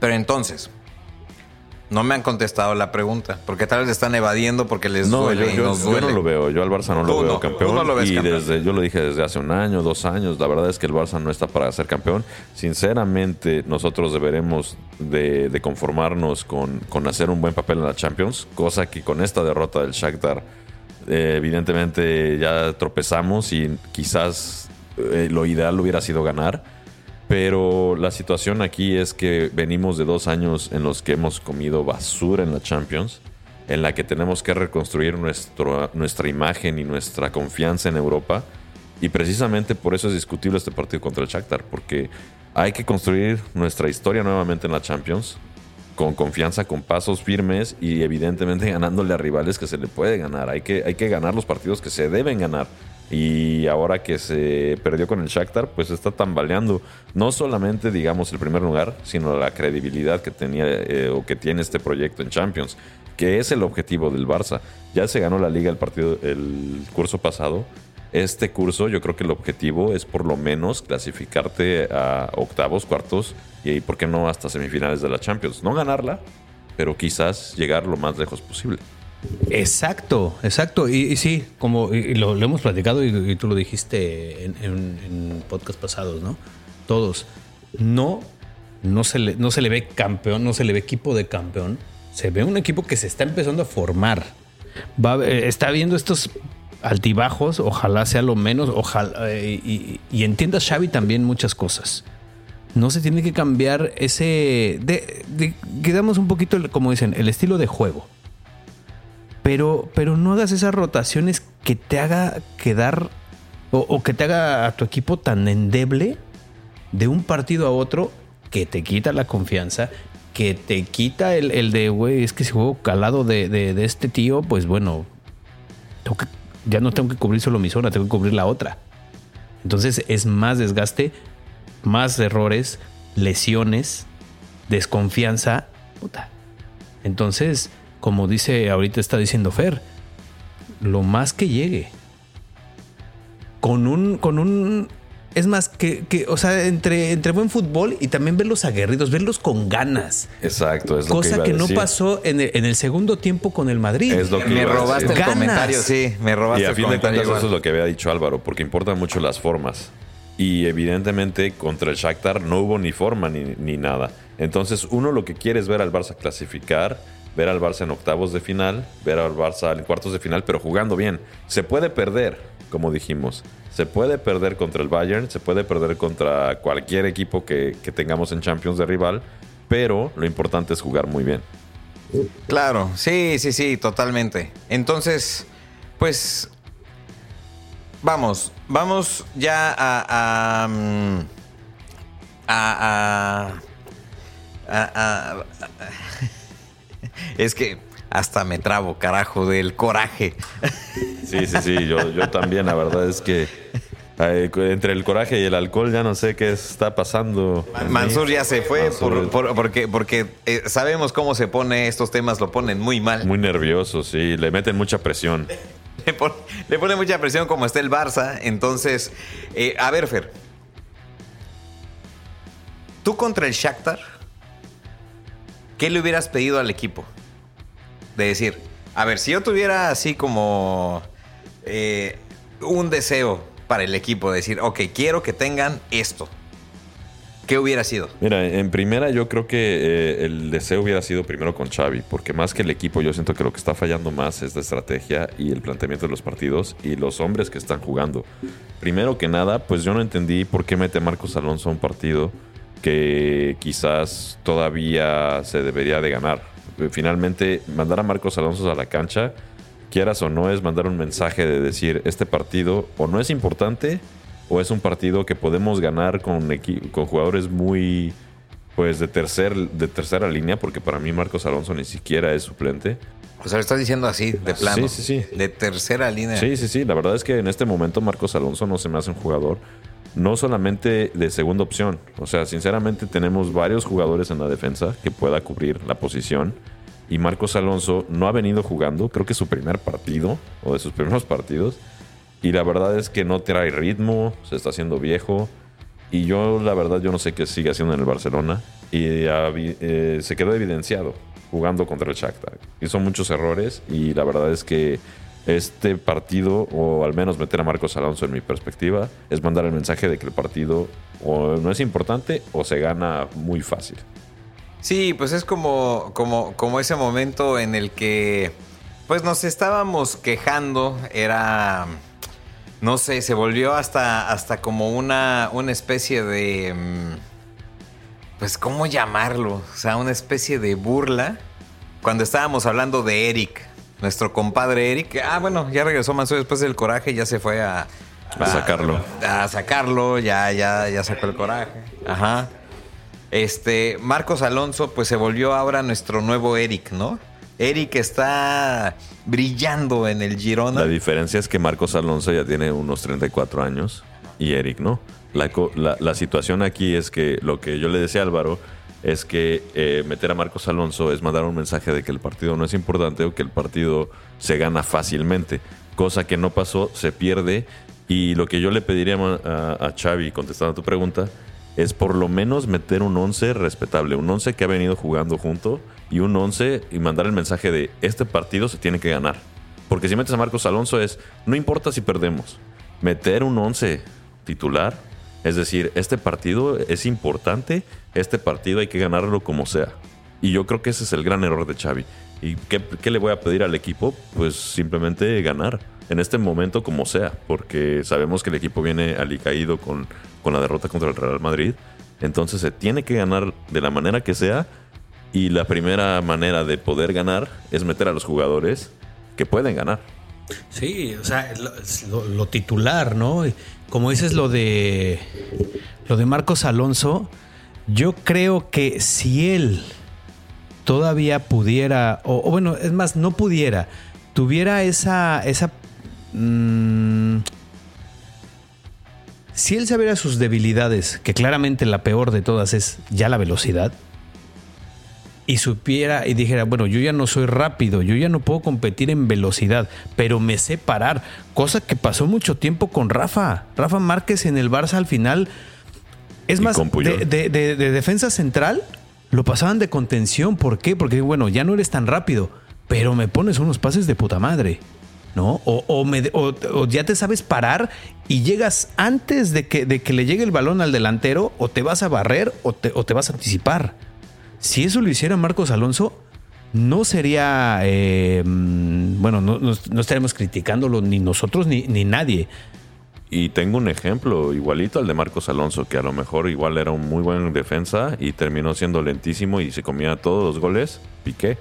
Pero entonces, no me han contestado la pregunta. Porque tal vez están evadiendo porque les No, duele yo, y yo- no lo veo. Yo al Barça no lo Tú veo no, campeón. tú no lo ves y campeón. desde, yo lo dije desde hace un año, dos años. La verdad es que el Barça no está para ser campeón. Sinceramente, nosotros deberemos de, de conformarnos con, con hacer un buen papel en la Champions. Cosa que con esta derrota del Shakhtar, eh, evidentemente ya tropezamos y quizás eh, lo ideal hubiera sido ganar. Pero la situación aquí es que venimos de dos años en los que hemos comido basura en la Champions, en la que tenemos que reconstruir nuestro, nuestra imagen y nuestra confianza en Europa. Y precisamente por eso es discutible este partido contra el Shakhtar, porque hay que construir nuestra historia nuevamente en la Champions, con confianza, con pasos firmes y evidentemente ganándole a rivales que se le puede ganar. Hay que, hay que ganar los partidos que se deben ganar. Y ahora que se perdió con el Shakhtar, pues está tambaleando no solamente, digamos, el primer lugar, sino la credibilidad que tenía eh, o que tiene este proyecto en Champions, que es el objetivo del Barça. Ya se ganó la liga el partido el curso pasado. Este curso, yo creo que el objetivo es por lo menos clasificarte a octavos, cuartos y, ¿por qué no, hasta semifinales de la Champions? No ganarla, pero quizás llegar lo más lejos posible. Exacto, exacto. Y, sí, como lo, hemos platicado y, tú lo dijiste en, en, podcast pasados, ¿no? Todos. No, no se, le, no se le ve campeón, no se le ve equipo de campeón. Se ve un equipo que se está empezando a formar. Va, eh, está viendo estos altibajos, ojalá sea lo menos, ojalá. Eh, y, y entienda Xavi también muchas cosas no se tiene que cambiar ese, de, quedamos un poquito, como dicen, el estilo de juego. Pero, pero no hagas esas rotaciones que te haga quedar o, que te haga a tu equipo tan endeble de un partido a otro que te quita la confianza, que te quita el, de, güey, es que si juego calado de, de, este tío, pues bueno, ya no tengo que cubrir solo mi zona, tengo que cubrir la otra. Entonces es más desgaste más errores, lesiones, desconfianza. Puta. Entonces, como dice ahorita está diciendo Fer, lo más que llegue. Con un, con un, es más, que, que, o sea, entre, entre buen fútbol y también verlos aguerridos, verlos con ganas. Exacto, es lo Cosa que, no pasó en el, segundo tiempo con el Madrid. Es lo que me robaste el comentario, sí, me robaste y a fin de cuentas eso es lo que había dicho Álvaro, porque importan mucho las formas. Y evidentemente contra el Shakhtar no hubo ni forma ni, nada. Entonces uno lo que quiere es ver al Barça clasificar, ver al Barça en octavos de final, ver al Barça en cuartos de final, pero jugando bien. Se puede perder, como dijimos. Se puede perder contra el Bayern, se puede perder contra cualquier equipo que, tengamos en Champions de rival, pero lo importante es jugar muy bien. Claro, sí, sí, sí, totalmente. Entonces, pues vamos, vamos ya a. a, a, a es que hasta me trabo, carajo, del coraje. Sí, sí, sí, yo, yo también, la verdad es que entre el coraje y el alcohol ya no sé qué está pasando. Mansur ya se fue porque, porque eh, sabemos cómo se pone estos temas, lo ponen muy mal. Muy nervioso, sí, le meten mucha presión. le, pone, mucha presión como está el Barça. Entonces, eh, a ver, Fer. Tú contra el Shakhtar, ¿qué le hubieras pedido al equipo? De decir, a ver, si yo tuviera así como eh, un deseo para el equipo, de decir, ok, quiero que tengan esto. ¿Qué hubiera sido? Mira, en primera yo creo que eh, el deseo hubiera sido primero con Xavi, porque más que el equipo yo siento que lo que está fallando más es la estrategia y el planteamiento de los partidos y los hombres que están jugando. Primero que nada, pues yo no entendí por qué mete Marcos Alonso a un partido que quizás todavía se debería de ganar. Finalmente, mandar a Marcos Alonso a la cancha, quieras o no, es mandar un mensaje de decir, este partido o no es importante o es un partido que podemos ganar con, con jugadores muy pues de tercer de tercera línea porque para mí Marcos Alonso ni siquiera es suplente. O sea, lo estás diciendo así, de plano. Sí, sí, sí. De tercera línea. Sí, sí, sí. La verdad es que en este momento Marcos Alonso no se me hace un jugador no solamente de segunda opción. O sea, sinceramente tenemos varios jugadores en la defensa que pueda cubrir la posición. Y Marcos Alonso no ha venido jugando, creo que su primer partido o de sus primeros partidos. Y la verdad es que no trae ritmo, se está haciendo viejo. Y yo, la verdad, yo no sé qué sigue haciendo en el Barcelona. Y eh, se quedó evidenciado jugando contra el Shakhtar. Hizo muchos errores y la verdad es que este partido, o al menos meter a Marcos Alonso en mi perspectiva, es mandar el mensaje de que el partido o no es importante o se gana muy fácil. Sí, pues es como, como, como ese momento en el que pues nos estábamos quejando, era no sé, se volvió hasta, hasta como una, una especie de... Mm, pues, ¿cómo llamarlo? O sea, una especie de burla. Cuando estábamos hablando de Eric, nuestro compadre Eric. Ah, bueno, ya regresó Manso después del coraje, ya se fue a... A, sacarlo. A, sacarlo, ya, ya, ya sacó el coraje. Ajá. Este, Marcos Alonso, pues se volvió ahora nuestro nuevo Eric, ¿no? Eric está brillando en el Girona. La diferencia es que Marcos Alonso ya tiene unos 34 años y Eric no. La, la- la situación aquí es que lo que yo le decía a Álvaro es que eh, meter a Marcos Alonso es mandar un mensaje de que el partido no es importante o que el partido se gana fácilmente, cosa que no pasó, se pierde y lo que yo le pediría a, a Xavi, contestando a tu pregunta, es por lo menos meter un 11 respetable, un 11 que ha venido jugando junto y un 11 y mandar el mensaje de este partido se tiene que ganar. Porque si metes a Marcos Alonso es, no importa si perdemos, meter un 11 titular, es decir, este partido es importante, este partido hay que ganarlo como sea. Y yo creo que ese es el gran error de Xavi. ¿Y qué, le voy a pedir al equipo? Pues simplemente ganar. En este momento como sea, porque sabemos que el equipo viene alicaído con, con la derrota contra el Real Madrid. Entonces se tiene que ganar de la manera que sea. Y la primera manera de poder ganar es meter a los jugadores que pueden ganar. Sí, o sea, lo- lo titular, ¿no? Como dices lo de lo de Marcos Alonso, yo creo que si él todavía pudiera, o, o bueno, es más, no pudiera, tuviera esa, esa mm, si él sabiera sus debilidades, que claramente la peor de todas es ya la velocidad, y supiera y dijera, bueno, yo ya no soy rápido, yo ya no puedo competir en velocidad, pero me sé parar, cosa que pasó mucho tiempo con Rafa. Rafa Márquez en el Barça al final, es más, de, de- de- de defensa central lo pasaban de contención. ¿Por qué? Porque, bueno, ya no eres tan rápido, pero me pones unos pases de puta madre. ¿No? O, o me- o- o ya te sabes parar y llegas antes de que, de que le llegue el balón al delantero, o te vas a barrer o te, o te vas a anticipar. Si eso lo hiciera Marcos Alonso, no sería, eh, mm, bueno, no, no- no estaríamos criticándolo ni nosotros ni, ni nadie. Y tengo un ejemplo igualito al de Marcos Alonso, que a lo mejor igual era un muy buen defensa y terminó siendo lentísimo y se comía todos los goles. Piqué.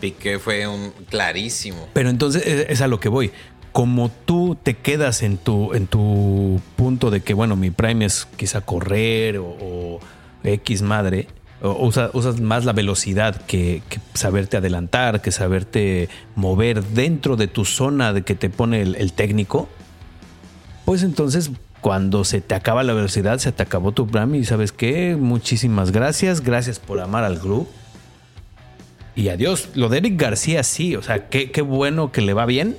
Piqué fue un clarísimo. Pero entonces es es a lo que voy. Como tú te quedas en tu, en tu punto de que, bueno, mi prime es quizá correr o, o X madre, usas más la velocidad que, saberte adelantar, que saberte mover dentro de tu zona de que te pone el, técnico, pues entonces cuando se te acaba la velocidad, se te acabó tu prime y sabes qué, muchísimas gracias, gracias por amar al grupo. Y adiós. Lo de Eric García sí, o sea, qué, qué bueno que le va bien.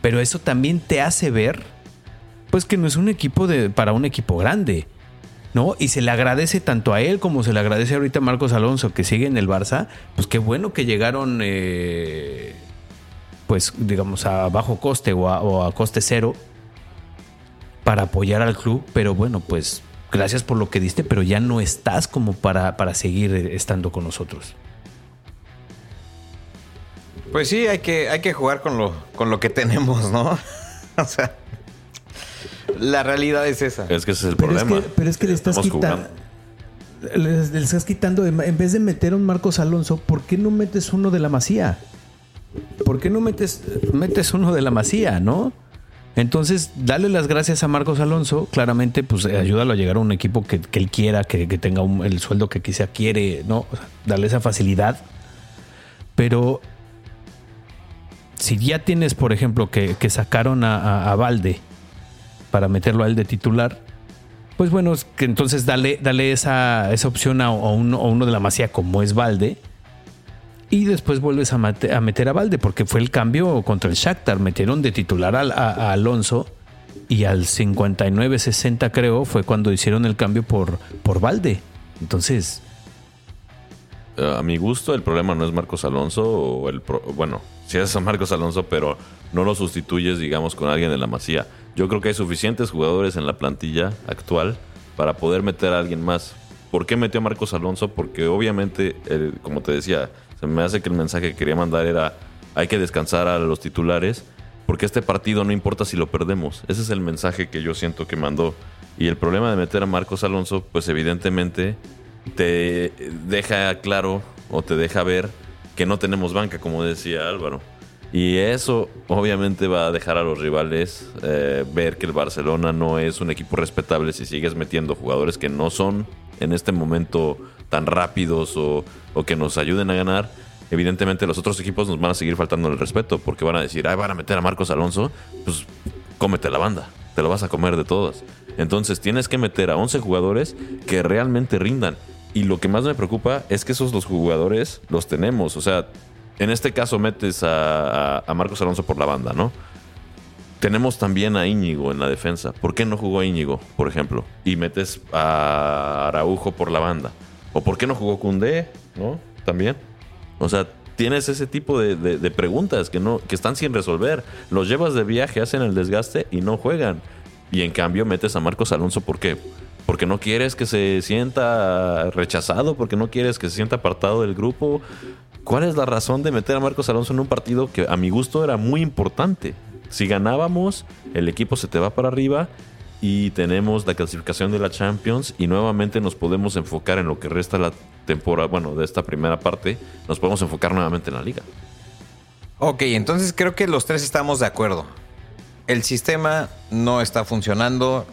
Pero eso también te hace ver, pues que no es un equipo de, para un equipo grande. ¿No? Y se le agradece tanto a él como se le agradece ahorita a Marcos Alonso, que sigue en el Barça. Pues qué bueno que llegaron, eh, pues digamos, a bajo coste o a, coste cero para apoyar al club. Pero bueno, pues gracias por lo que diste, pero ya no estás como para, para seguir estando con nosotros. Pues sí, hay que, hay que jugar con lo, con lo que tenemos, ¿no? o sea, la realidad es esa. Es que ese es el Pero es, problema. que, pero es que le estás Estamos quitando. Le, le estás quitando, en vez de meter a un Marcos Alonso, ¿por qué no metes uno de la Masía? ¿Por qué no metes, metes uno de la masía, no? Entonces, dale las gracias a Marcos Alonso. Claramente, pues eh, ayúdalo a llegar a un equipo que, que él quiera, que, que tenga un- el sueldo que quizá quiere, ¿no? O sea, darle esa facilidad. Pero si ya tienes, por ejemplo, que, que sacaron a, a, a Valde para meterlo a él de titular, pues bueno, que entonces dale, dale esa, esa opción a, uno, a uno de la masía como es Valde. Y después vuelves a, meter a Valde, porque fue el cambio contra el Shakhtar. Metieron de titular a, Alonso y al 59-60 creo fue cuando hicieron el cambio por, por Valde. Entonces, A mi gusto, el problema no es Marcos Alonso o el. pro- bueno, sí es a Marcos Alonso, pero no lo sustituyes, digamos, con alguien de la masía. Yo creo que hay suficientes jugadores en la plantilla actual para poder meter a alguien más. ¿Por qué metió a Marcos Alonso? Porque obviamente, el- como te decía, se me hace que el mensaje que quería mandar era: hay que descansar a los titulares, porque este partido no importa si lo perdemos. Ese es el mensaje que yo siento que mandó. Y el problema de meter a Marcos Alonso, pues evidentemente te deja claro o te deja ver que no tenemos banca, como decía Álvaro. Y eso obviamente va a dejar a los rivales eh, ver que el Barcelona no es un equipo respetable si sigues metiendo jugadores que no son en este momento tan rápidos o, o que nos ayuden a ganar evidentemente los otros equipos nos van a seguir faltando el respeto porque van a decir, ay, van a meter a Marcos Alonso, pues cómete la banda, te lo vas a comer de todas. Entonces tienes que meter a 11 jugadores que realmente rindan. Y lo que más me preocupa es que esos los jugadores los tenemos. O sea, en este caso metes a, Marcos Alonso por la banda, ¿no? Tenemos también a Íñigo en la defensa. ¿Por qué no jugó Íñigo, por ejemplo? Y metes a Araujo por la banda. ¿O por qué no jugó Cundé, no? También. O sea, tienes ese tipo de- de preguntas que, no, que están sin resolver. Los llevas de viaje, hacen el desgaste y no juegan. Y en cambio metes a Marcos Alonso, ¿por qué? Porque no quieres que se sienta rechazado, porque no quieres que se sienta apartado del grupo. ¿Cuál es la razón de meter a Marcos Alonso en un partido que a mi gusto era muy importante? Si ganábamos, el equipo se te va para arriba y tenemos la clasificación de la Champions y nuevamente nos podemos enfocar en lo que resta la temporada, bueno, de esta primera parte, nos podemos enfocar nuevamente en la liga. Ok, entonces creo que los tres estamos de acuerdo. El sistema no está funcionando.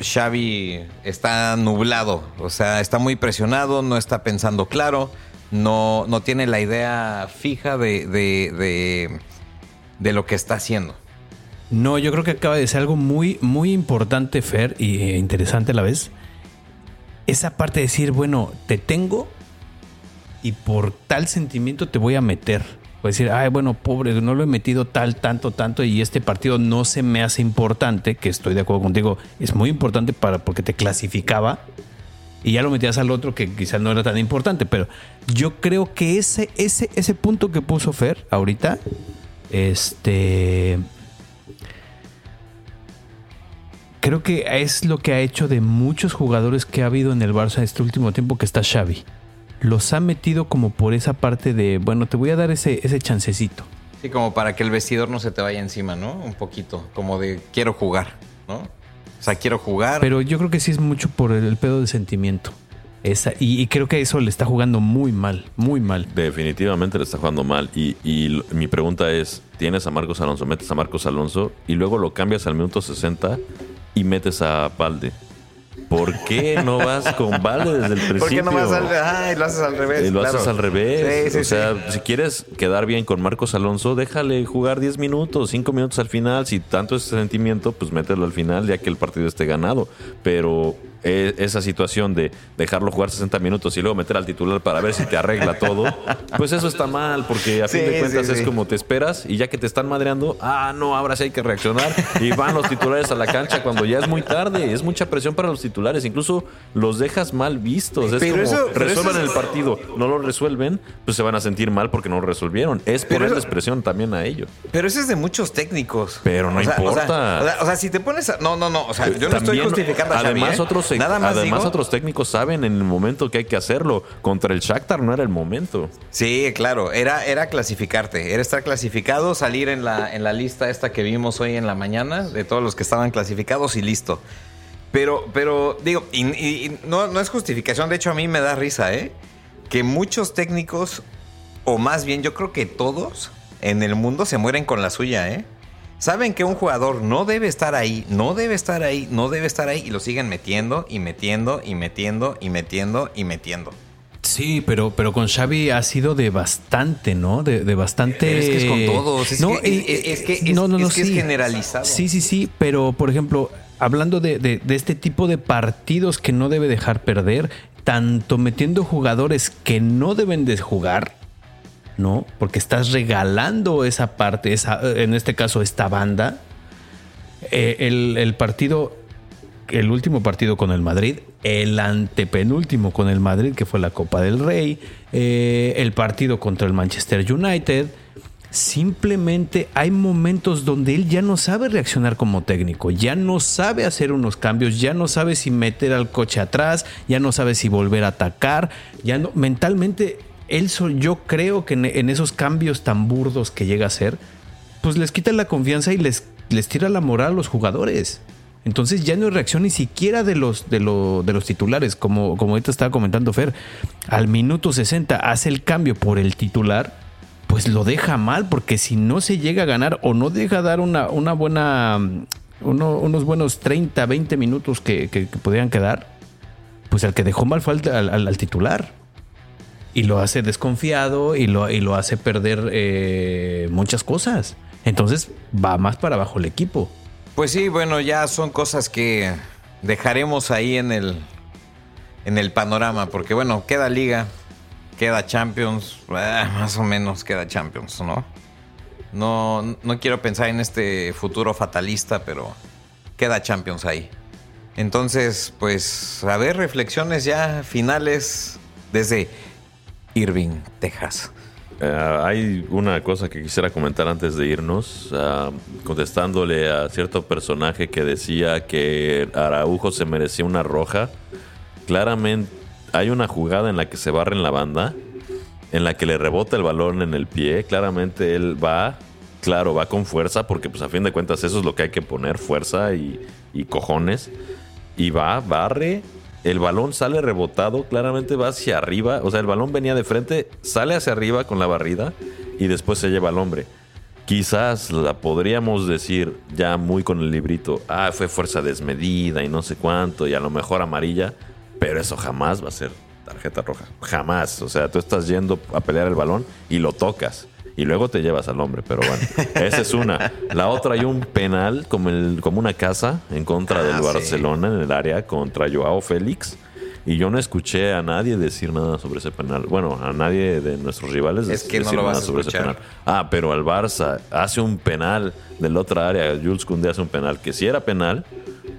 Xavi está nublado. O sea, está muy presionado, no está pensando claro. No, no tiene la idea fija de, de, de, lo que está haciendo. No, yo creo que acaba de ser algo muy, muy importante, Fer, y eh, interesante a la vez. Esa parte de decir, bueno, te tengo y por tal sentimiento te voy a meter. Puedes decir, ay, bueno, pobre, no lo he metido tal, tanto, tanto, y este partido no se me hace importante, que estoy de acuerdo contigo, es muy importante para porque te clasificaba. Y ya lo metías al otro que quizás no era tan importante, pero yo creo que ese, ese, ese punto que puso Fer ahorita, este, creo que es lo que ha hecho de muchos jugadores que ha habido en el Barça este último tiempo que está Xavi. Los ha metido como por esa parte de, bueno, te voy a dar ese, ese chancecito. Sí, como para que el vestidor no se te vaya encima, ¿no? Un poquito. Como de quiero jugar, ¿no? O sea, quiero jugar. Pero yo creo que sí es mucho por el, el pedo de sentimiento. Esa, y, y creo que eso le está jugando muy mal, muy mal. Definitivamente le está jugando mal. Y, y mi pregunta es: tienes a Marcos Alonso, metes a Marcos Alonso y luego lo cambias al minuto 60 y metes a Valde. ¿Por qué no vas con Valde desde el principio? ¿Por qué no vas al, ay, lo haces al revés? Eh, lo claro. haces al revés. Sí, sí, o sea, sí. si quieres quedar bien con Marcos Alonso, déjale jugar 10 minutos, 5 minutos al final. Si tanto es sentimiento, pues mételo al final ya que el partido esté ganado. Pero eh, esa situación de dejarlo jugar 60 minutos y luego meter al titular para ver si te arregla todo, pues eso está mal, porque a fin de cuentas sí, es sí. como te esperas y ya que te están madreando, ah, no, ahora sí hay que reaccionar. Y van los titulares a la cancha cuando ya es muy tarde. Es mucha presión para los titulares. Incluso los dejas mal vistos. Es Pero como, eso- resuelvan eso es- el partido, no lo resuelven, pues se van a sentir mal porque no lo resolvieron. Es Pero ponerles eso- presión también a ellos. Pero eso es de muchos técnicos. Pero no o sea, importa. O sea, o sea, si te pones a... No, no, no. O sea, yo no También, estoy justificando a Xavi, además, ¿eh? otros, Nada más además digo- otros técnicos saben en el momento que hay que hacerlo. Contra el Shakhtar no era el momento. Sí, claro. Era, era clasificarte. Era estar clasificado, salir en la, en la lista esta que vimos hoy en la mañana de todos los que estaban clasificados y listo. Pero, pero, digo, y, y- y no, no es justificación. De hecho, a mí me da risa, ¿eh? Que muchos técnicos, o más bien yo creo que todos en el mundo se mueren con la suya, ¿eh? Saben que un jugador no debe estar ahí, no debe estar ahí, no debe estar ahí y lo siguen metiendo y metiendo y metiendo y metiendo y metiendo. Sí, pero, pero con Xavi ha sido de bastante, ¿no? De, de bastante. Pero es que es con todos, es que- y- es- es que es- es que es generalizado. Sí, sí, sí. Pero, por ejemplo, hablando de, de- de este tipo de partidos que no debe dejar perder, tanto metiendo jugadores que no deben de jugar, ¿no? Porque estás regalando esa parte, esa, en este caso, esta banda. Eh, el, el partido, el último partido con el Madrid, el antepenúltimo con el Madrid, que fue la Copa del Rey, eh, el partido contra el Manchester United. Simplemente hay momentos donde él ya no sabe reaccionar como técnico, ya no sabe hacer unos cambios, ya no sabe si meter al coche atrás, ya no sabe si volver a atacar, ya no, mentalmente él yo creo que en, esos cambios tan burdos que llega a hacer, pues les quita la confianza y les, les tira la moral a los jugadores. Entonces ya no hay reacción ni siquiera de los, de lo- de los titulares, como, como ahorita estaba comentando Fer. Al minuto 60 hace el cambio por el titular, pues lo deja mal, porque si no se llega a ganar o no deja dar una, una buena, uno- unos buenos 30, 20 minutos que, que, que podrían quedar, pues el que dejó mal al, al- al titular. Y lo hace desconfiado y lo, y lo hace perder eh, muchas cosas. Entonces va más para abajo el equipo. Pues sí, bueno, ya son cosas que dejaremos ahí en el, en el panorama, porque bueno, queda liga, queda Champions, ah, más o menos queda Champions, ¿no? No, no quiero pensar en este futuro fatalista, pero queda Champions ahí. Entonces, pues, a ver, reflexiones ya finales desde Irving, Texas. Eh, hay una cosa que quisiera comentar antes de irnos, ah, contestándole a cierto personaje que decía que Araujo se merecía una roja. Claramente hay una jugada en la que se barre en la banda, en la que le rebota el balón en el pie. Claramente él va, claro, va con fuerza, porque pues a fin de cuentas eso es lo que hay que poner, fuerza y, y cojones. Y va, barre, el balón sale rebotado, claramente va hacia arriba. O sea, el balón venía de frente, sale hacia arriba con la barrida y después se lleva al hombre. Quizás la podríamos decir ya muy con el librito, ah, fue fuerza desmedida y no sé cuánto, y a lo mejor amarilla, pero eso jamás va a ser tarjeta roja. Jamás. O sea, tú estás yendo a pelear el balón y lo tocas. Y luego te llevas al hombre, pero bueno, esa es una. La otra hay un penal como, el, como una casa en contra del Ah, sí. Barcelona en el área contra Joao Félix. Y yo no escuché a nadie decir nada sobre ese penal. Bueno, a nadie de nuestros rivales Es que no decir lo vas nada sobre ese penal. Ah, pero al Barça hace un penal del otra área. Jules Koundé hace un penal que sí era penal,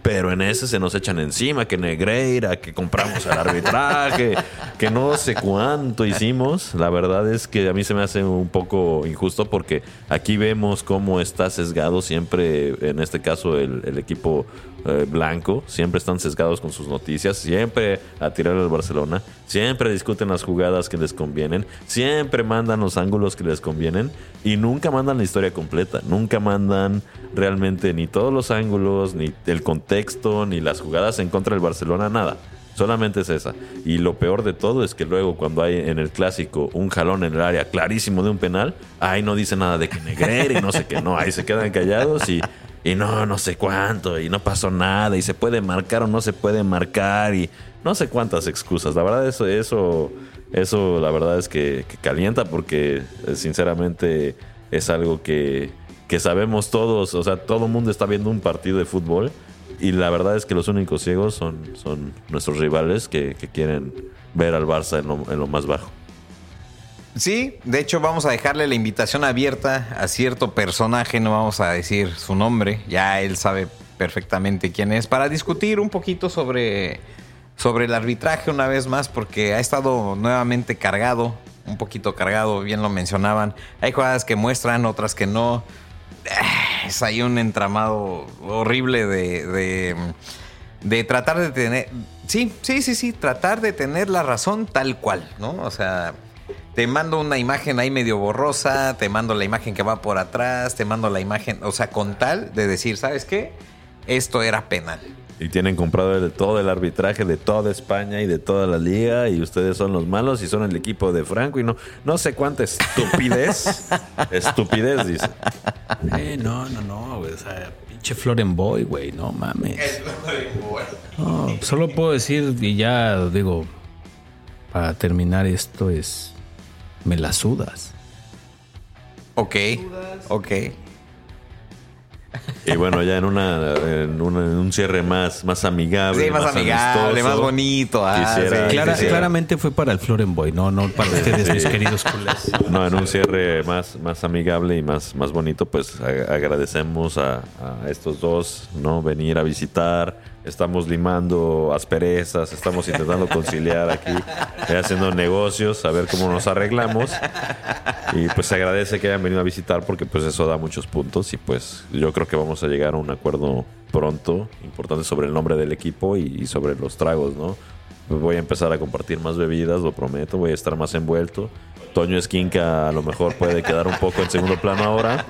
pero en ese se nos echan encima que Negreira, que compramos el arbitraje, que no sé cuánto hicimos. La verdad es que a mí se me hace un poco injusto porque aquí vemos cómo está sesgado siempre, en este caso el, el equipo eh, blanco, siempre están sesgados con sus noticias, siempre a tirar al Barcelona, siempre discuten las jugadas que les convienen, siempre mandan los ángulos que les convienen y nunca mandan la historia completa, nunca mandan realmente ni todos los ángulos, ni el contexto, ni las jugadas en contra del Barcelona, nada. Solamente es esa. Y lo peor de todo es que luego cuando hay en el clásico un jalón en el área clarísimo de un penal, ahí no dice nada de que Negreira y no sé qué, no, ahí se quedan callados y, y no, no sé cuánto, y no pasó nada, y se puede marcar o no se puede marcar, y no sé cuántas excusas. La verdad, eso, eso, eso la verdad es que, calienta porque sinceramente es algo que, que sabemos todos, o sea, todo el mundo está viendo un partido de fútbol y la verdad es que los únicos ciegos son, son nuestros rivales que, que quieren ver al Barça en lo, en lo más bajo. Sí, de hecho vamos a dejarle la invitación abierta a cierto personaje, no vamos a decir su nombre, ya él sabe perfectamente quién es, para discutir un poquito sobre, sobre el arbitraje una vez más, porque ha estado nuevamente cargado, un poquito cargado, bien lo mencionaban. Hay jugadas que muestran, otras que no. Ah, Es ahí un entramado horrible de, de, de tratar de tener... Sí, sí, sí, sí, tratar de tener la razón tal cual, ¿no? O sea, te mando una imagen ahí medio borrosa, te mando la imagen que va por atrás, te mando la imagen, o sea, con tal de decir, ¿sabes qué? Esto era penal. Y tienen comprado el- todo el arbitraje de toda España y de toda la liga y ustedes son los malos y son el equipo de Franco y no, no sé cuánta estupidez, estupidez dice. Eh, no, no, no, güey. O sea, pinche Florenboy, güey. No mames. No, solo puedo decir, y ya digo, para terminar esto es. Me la sudas. Ok, ok. Y bueno, ya en, una, en, una- en un cierre más, más amigable. Sí, más amigable, amistoso, más bonito. ah, Quisiera- sí, Clara-. Claramente fue para el Florenboy, no, no para ustedes, mis queridos culés. No, en un cierre más, más amigable y más, más bonito, pues a- agradecemos a, a estos dos, ¿no? Venir a visitar. Estamos limando asperezas, estamos intentando conciliar aquí, eh, haciendo negocios, a ver cómo nos arreglamos. Y pues se agradece que hayan venido a visitar porque pues eso da muchos puntos y pues yo creo que vamos a llegar a un acuerdo pronto, importante sobre el nombre del equipo y, sobre los tragos, ¿no? Voy a empezar a compartir más bebidas, lo prometo, voy a estar más envuelto. Toño Esquinca a lo mejor puede quedar un poco en segundo plano ahora,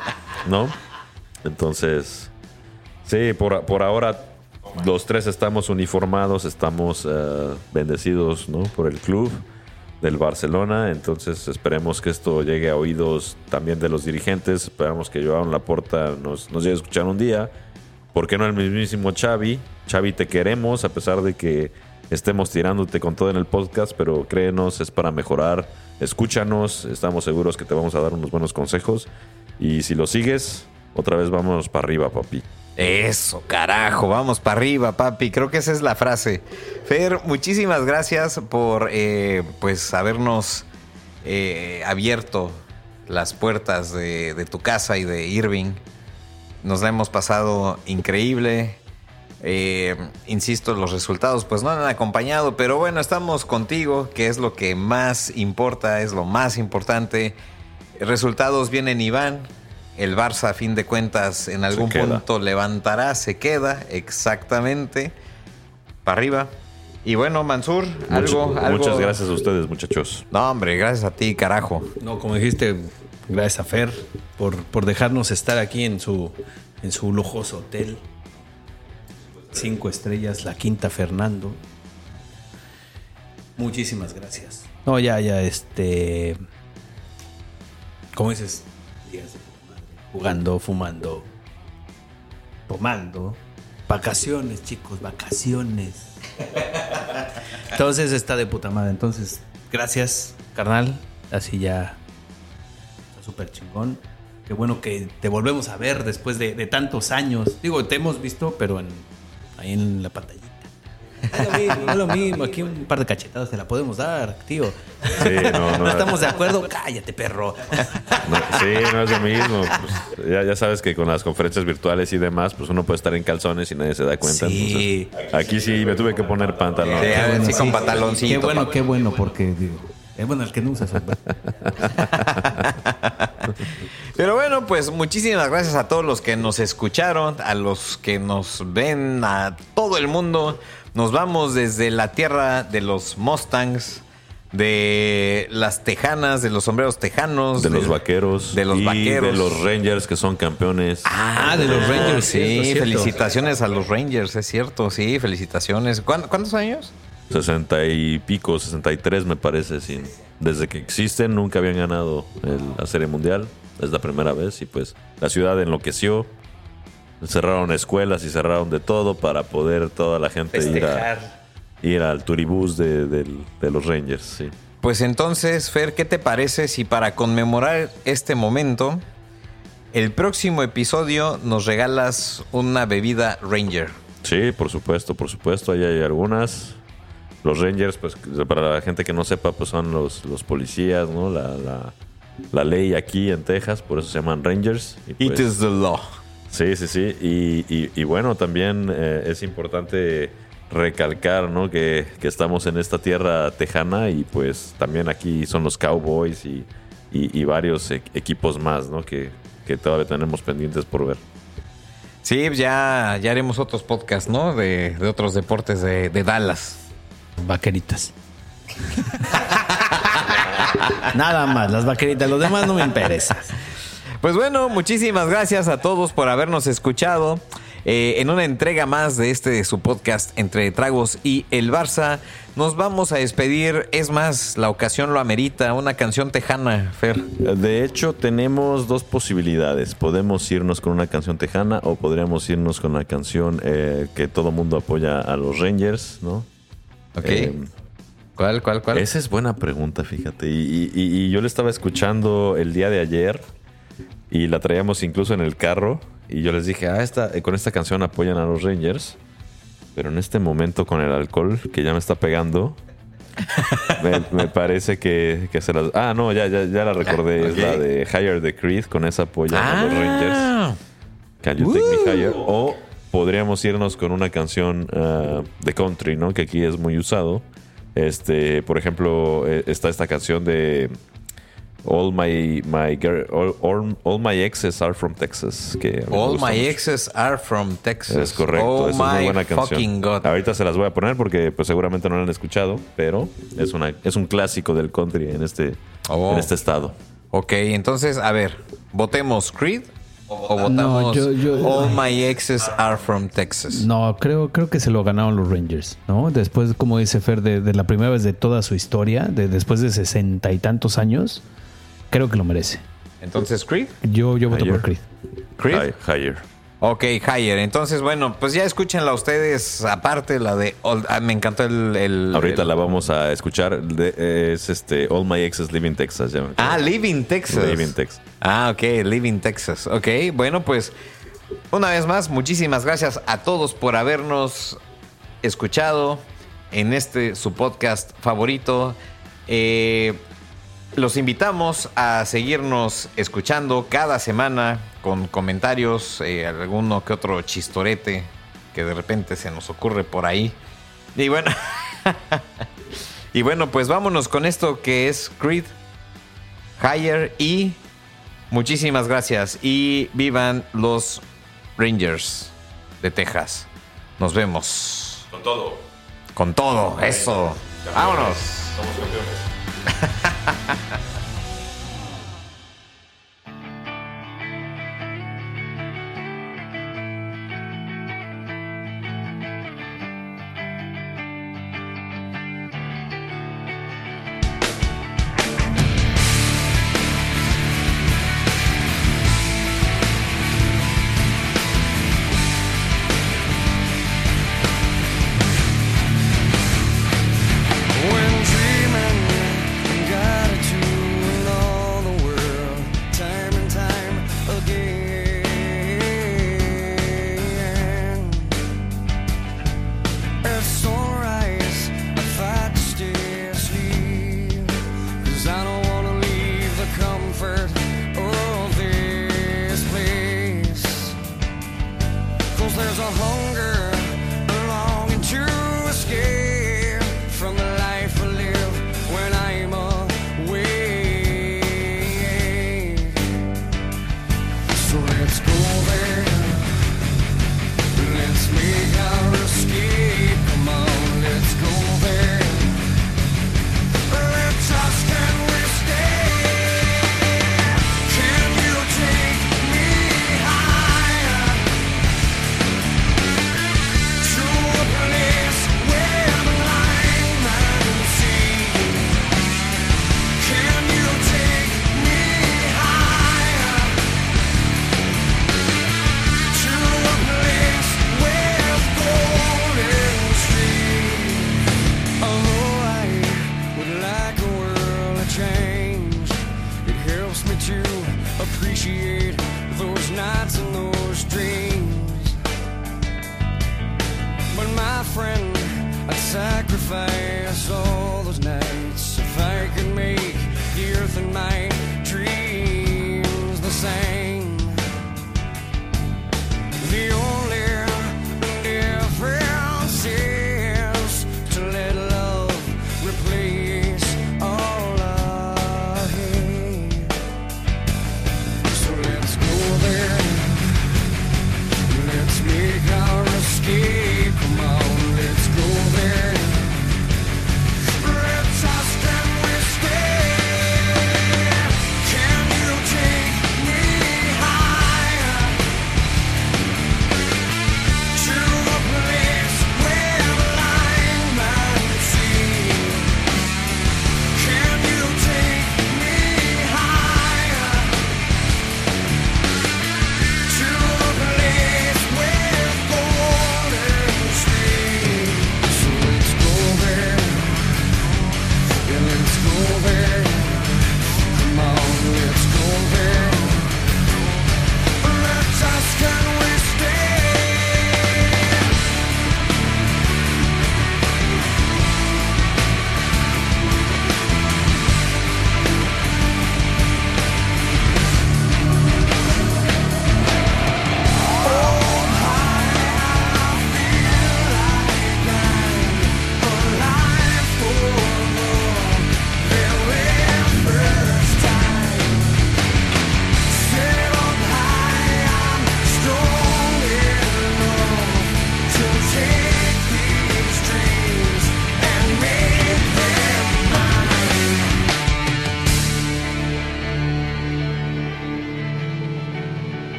¿no? Entonces, sí, por, por ahora los tres estamos uniformados, estamos eh, bendecidos, ¿no? Por el club del Barcelona, entonces esperemos que esto llegue a oídos también de los dirigentes, esperamos que Joan Laporta nos, nos llegue a escuchar un día, ¿por qué no el mismísimo Xavi? Xavi te queremos, a pesar de que estemos tirándote con todo en el podcast, pero créenos, es para mejorar. Escúchanos, estamos seguros que te vamos a dar unos buenos consejos. Y si lo sigues, otra vez vamos para arriba, papi. Eso, carajo, vamos para arriba, papi. Creo que esa es la frase. Fer, muchísimas gracias por eh, pues habernos eh, abierto las puertas de, tu casa y de Irving. Nos la hemos pasado increíble. Eh, insisto, los resultados pues no han acompañado, pero bueno, estamos contigo, que es lo que más importa, es lo más importante. Resultados vienen y van. El Barça, a fin de cuentas, en algún punto levantará, se queda, exactamente. Para arriba. Y bueno, Mansur, algo, Much- algo- Muchas gracias a ustedes, muchachos. No, hombre, gracias a ti, carajo. No, como dijiste, gracias a Fer por, por dejarnos estar aquí en su, en su lujoso hotel. Cinco estrellas, la quinta Fernando. Muchísimas gracias. No, ya, ya, este. ¿Cómo dices? Días de puta madre. Jugando, fumando, tomando. Vacaciones, chicos, vacaciones. Entonces está de puta madre. Entonces, gracias, carnal. Así ya está súper chingón. Qué bueno que te volvemos a ver después de, de tantos años. Digo, te hemos visto, pero en, ahí en la pantallita. Es lo mismo, es lo mismo. Aquí un par de cachetadas te la podemos dar, tío. Sí, no, no, ¿No estamos de acuerdo? Cállate, perro. no, sí, no es lo mismo. Pues, ya, ya sabes que con las conferencias virtuales y demás, pues uno puede estar en calzones y nadie se da cuenta. Sí. Entonces, aquí sí me tuve que poner pantalón. Sí, a ver, sí, con sí. pantaloncito. Qué bueno, qué bueno, porque digo, es bueno el que no usa sombra. Pero bueno, pues muchísimas gracias a todos los que nos escucharon, a los que nos ven, a todo el mundo. Nos vamos desde la tierra de los Mustangs, de las tejanas, de los sombreros tejanos, De los vaqueros. de los y vaqueros. de los Rangers que son campeones. Ah, de los Rangers, Sí, felicitaciones a los Rangers, es cierto, sí, felicitaciones. ¿Cuán- ¿Cuántos años? 60 y pico, 63 me parece. Sí. Desde que existen nunca habían ganado el- la Serie Mundial. Es la primera vez y pues la ciudad enloqueció. Cerraron escuelas y cerraron de todo para poder toda la gente ir, a, ir al turibús de, de los Rangers. Sí. Pues entonces, Fer, ¿qué te parece si para conmemorar este momento, el próximo episodio nos regalas una bebida Ranger? Sí, por supuesto, por supuesto. Ahí hay algunas. Los Rangers, pues para la gente que no sepa, pues son los, los policías, ¿no? La, la, la ley aquí en Texas, por eso se llaman Rangers. Y, It pues, is the law. Sí, sí, sí. Y, y- y bueno, también eh, es importante recalcar, ¿no? Que, que estamos en esta tierra tejana y pues también aquí son los Cowboys y, y- y varios e- equipos más, ¿no? Que, que todavía tenemos pendientes por ver. Sí, ya, ya haremos otros podcasts, ¿no? De, de otros deportes de, de Dallas. Vaqueritas. Nada más, las vaqueritas. Los demás no me interesan. Pues bueno, muchísimas gracias a todos por habernos escuchado. eh, en una entrega más de este su podcast entre Tragos y el Barça, nos vamos a despedir. Es más, la ocasión lo amerita. Una canción tejana, Fer. De hecho, tenemos dos posibilidades. Podemos irnos con una canción tejana o podríamos irnos con la canción eh, que todo mundo apoya a los Rangers, ¿no? Ok. Eh, ¿Cuál, cuál, cuál? Esa es buena pregunta, fíjate. Y, y- y yo la estaba escuchando el día de ayer y la traíamos incluso en el carro. Y yo les dije, ah, esta, eh, con esta canción apoyan a los Rangers. Pero en este momento con el alcohol que ya me está pegando, me, me parece que, que se las... Ah, no, ya, ya, ya la recordé. Es la de Higher the Creed. Con esa apoyan a los Rangers. Ah, Can You Take Me Higher? O podríamos irnos con una canción ah, de country, ¿no? Que aquí es muy usado. Este, por ejemplo, eh, está esta canción de All My My Girl- all, all- all my exes are from Texas. Que All my mucho. exes are from Texas. Es correcto, Oh es muy my buena canción. fucking God. Ahorita se las voy a poner porque pues seguramente no la han escuchado, pero es una es un clásico del country en este Oh. en este estado. Ok, entonces, a ver, ¿votemos Creed o votamos yo- yo- All My Exes Are From Texas? No, creo, creo que se lo ganaron los Rangers, ¿no? Después, como dice Fer, de, de la primera vez de toda su historia, de después de sesenta y tantos años, creo que lo merece. Entonces, Creed. Yo, yo voto por Creed. Creed. Hi- Higher. Ok, Higher. Entonces, bueno, pues ya escúchenla ustedes. Aparte, la de. All- ah, me encantó el. el- Ahorita el- la vamos a escuchar. de- es este All My Exes Live in Texas. ya. Ah, Living Texas. Live in Texas. Ah, ok, Living Texas. Ok, bueno, pues una vez más, muchísimas gracias a todos por habernos escuchado en este su podcast favorito. Eh, los invitamos a seguirnos escuchando cada semana con comentarios, eh, alguno que otro chistorete que de repente se nos ocurre por ahí. Y bueno, y bueno, pues vámonos con esto que es Creed Higher y muchísimas gracias y vivan los Rangers de Texas. Nos vemos. Con todo. Con todo, eso. Vámonos. Somos campeones. she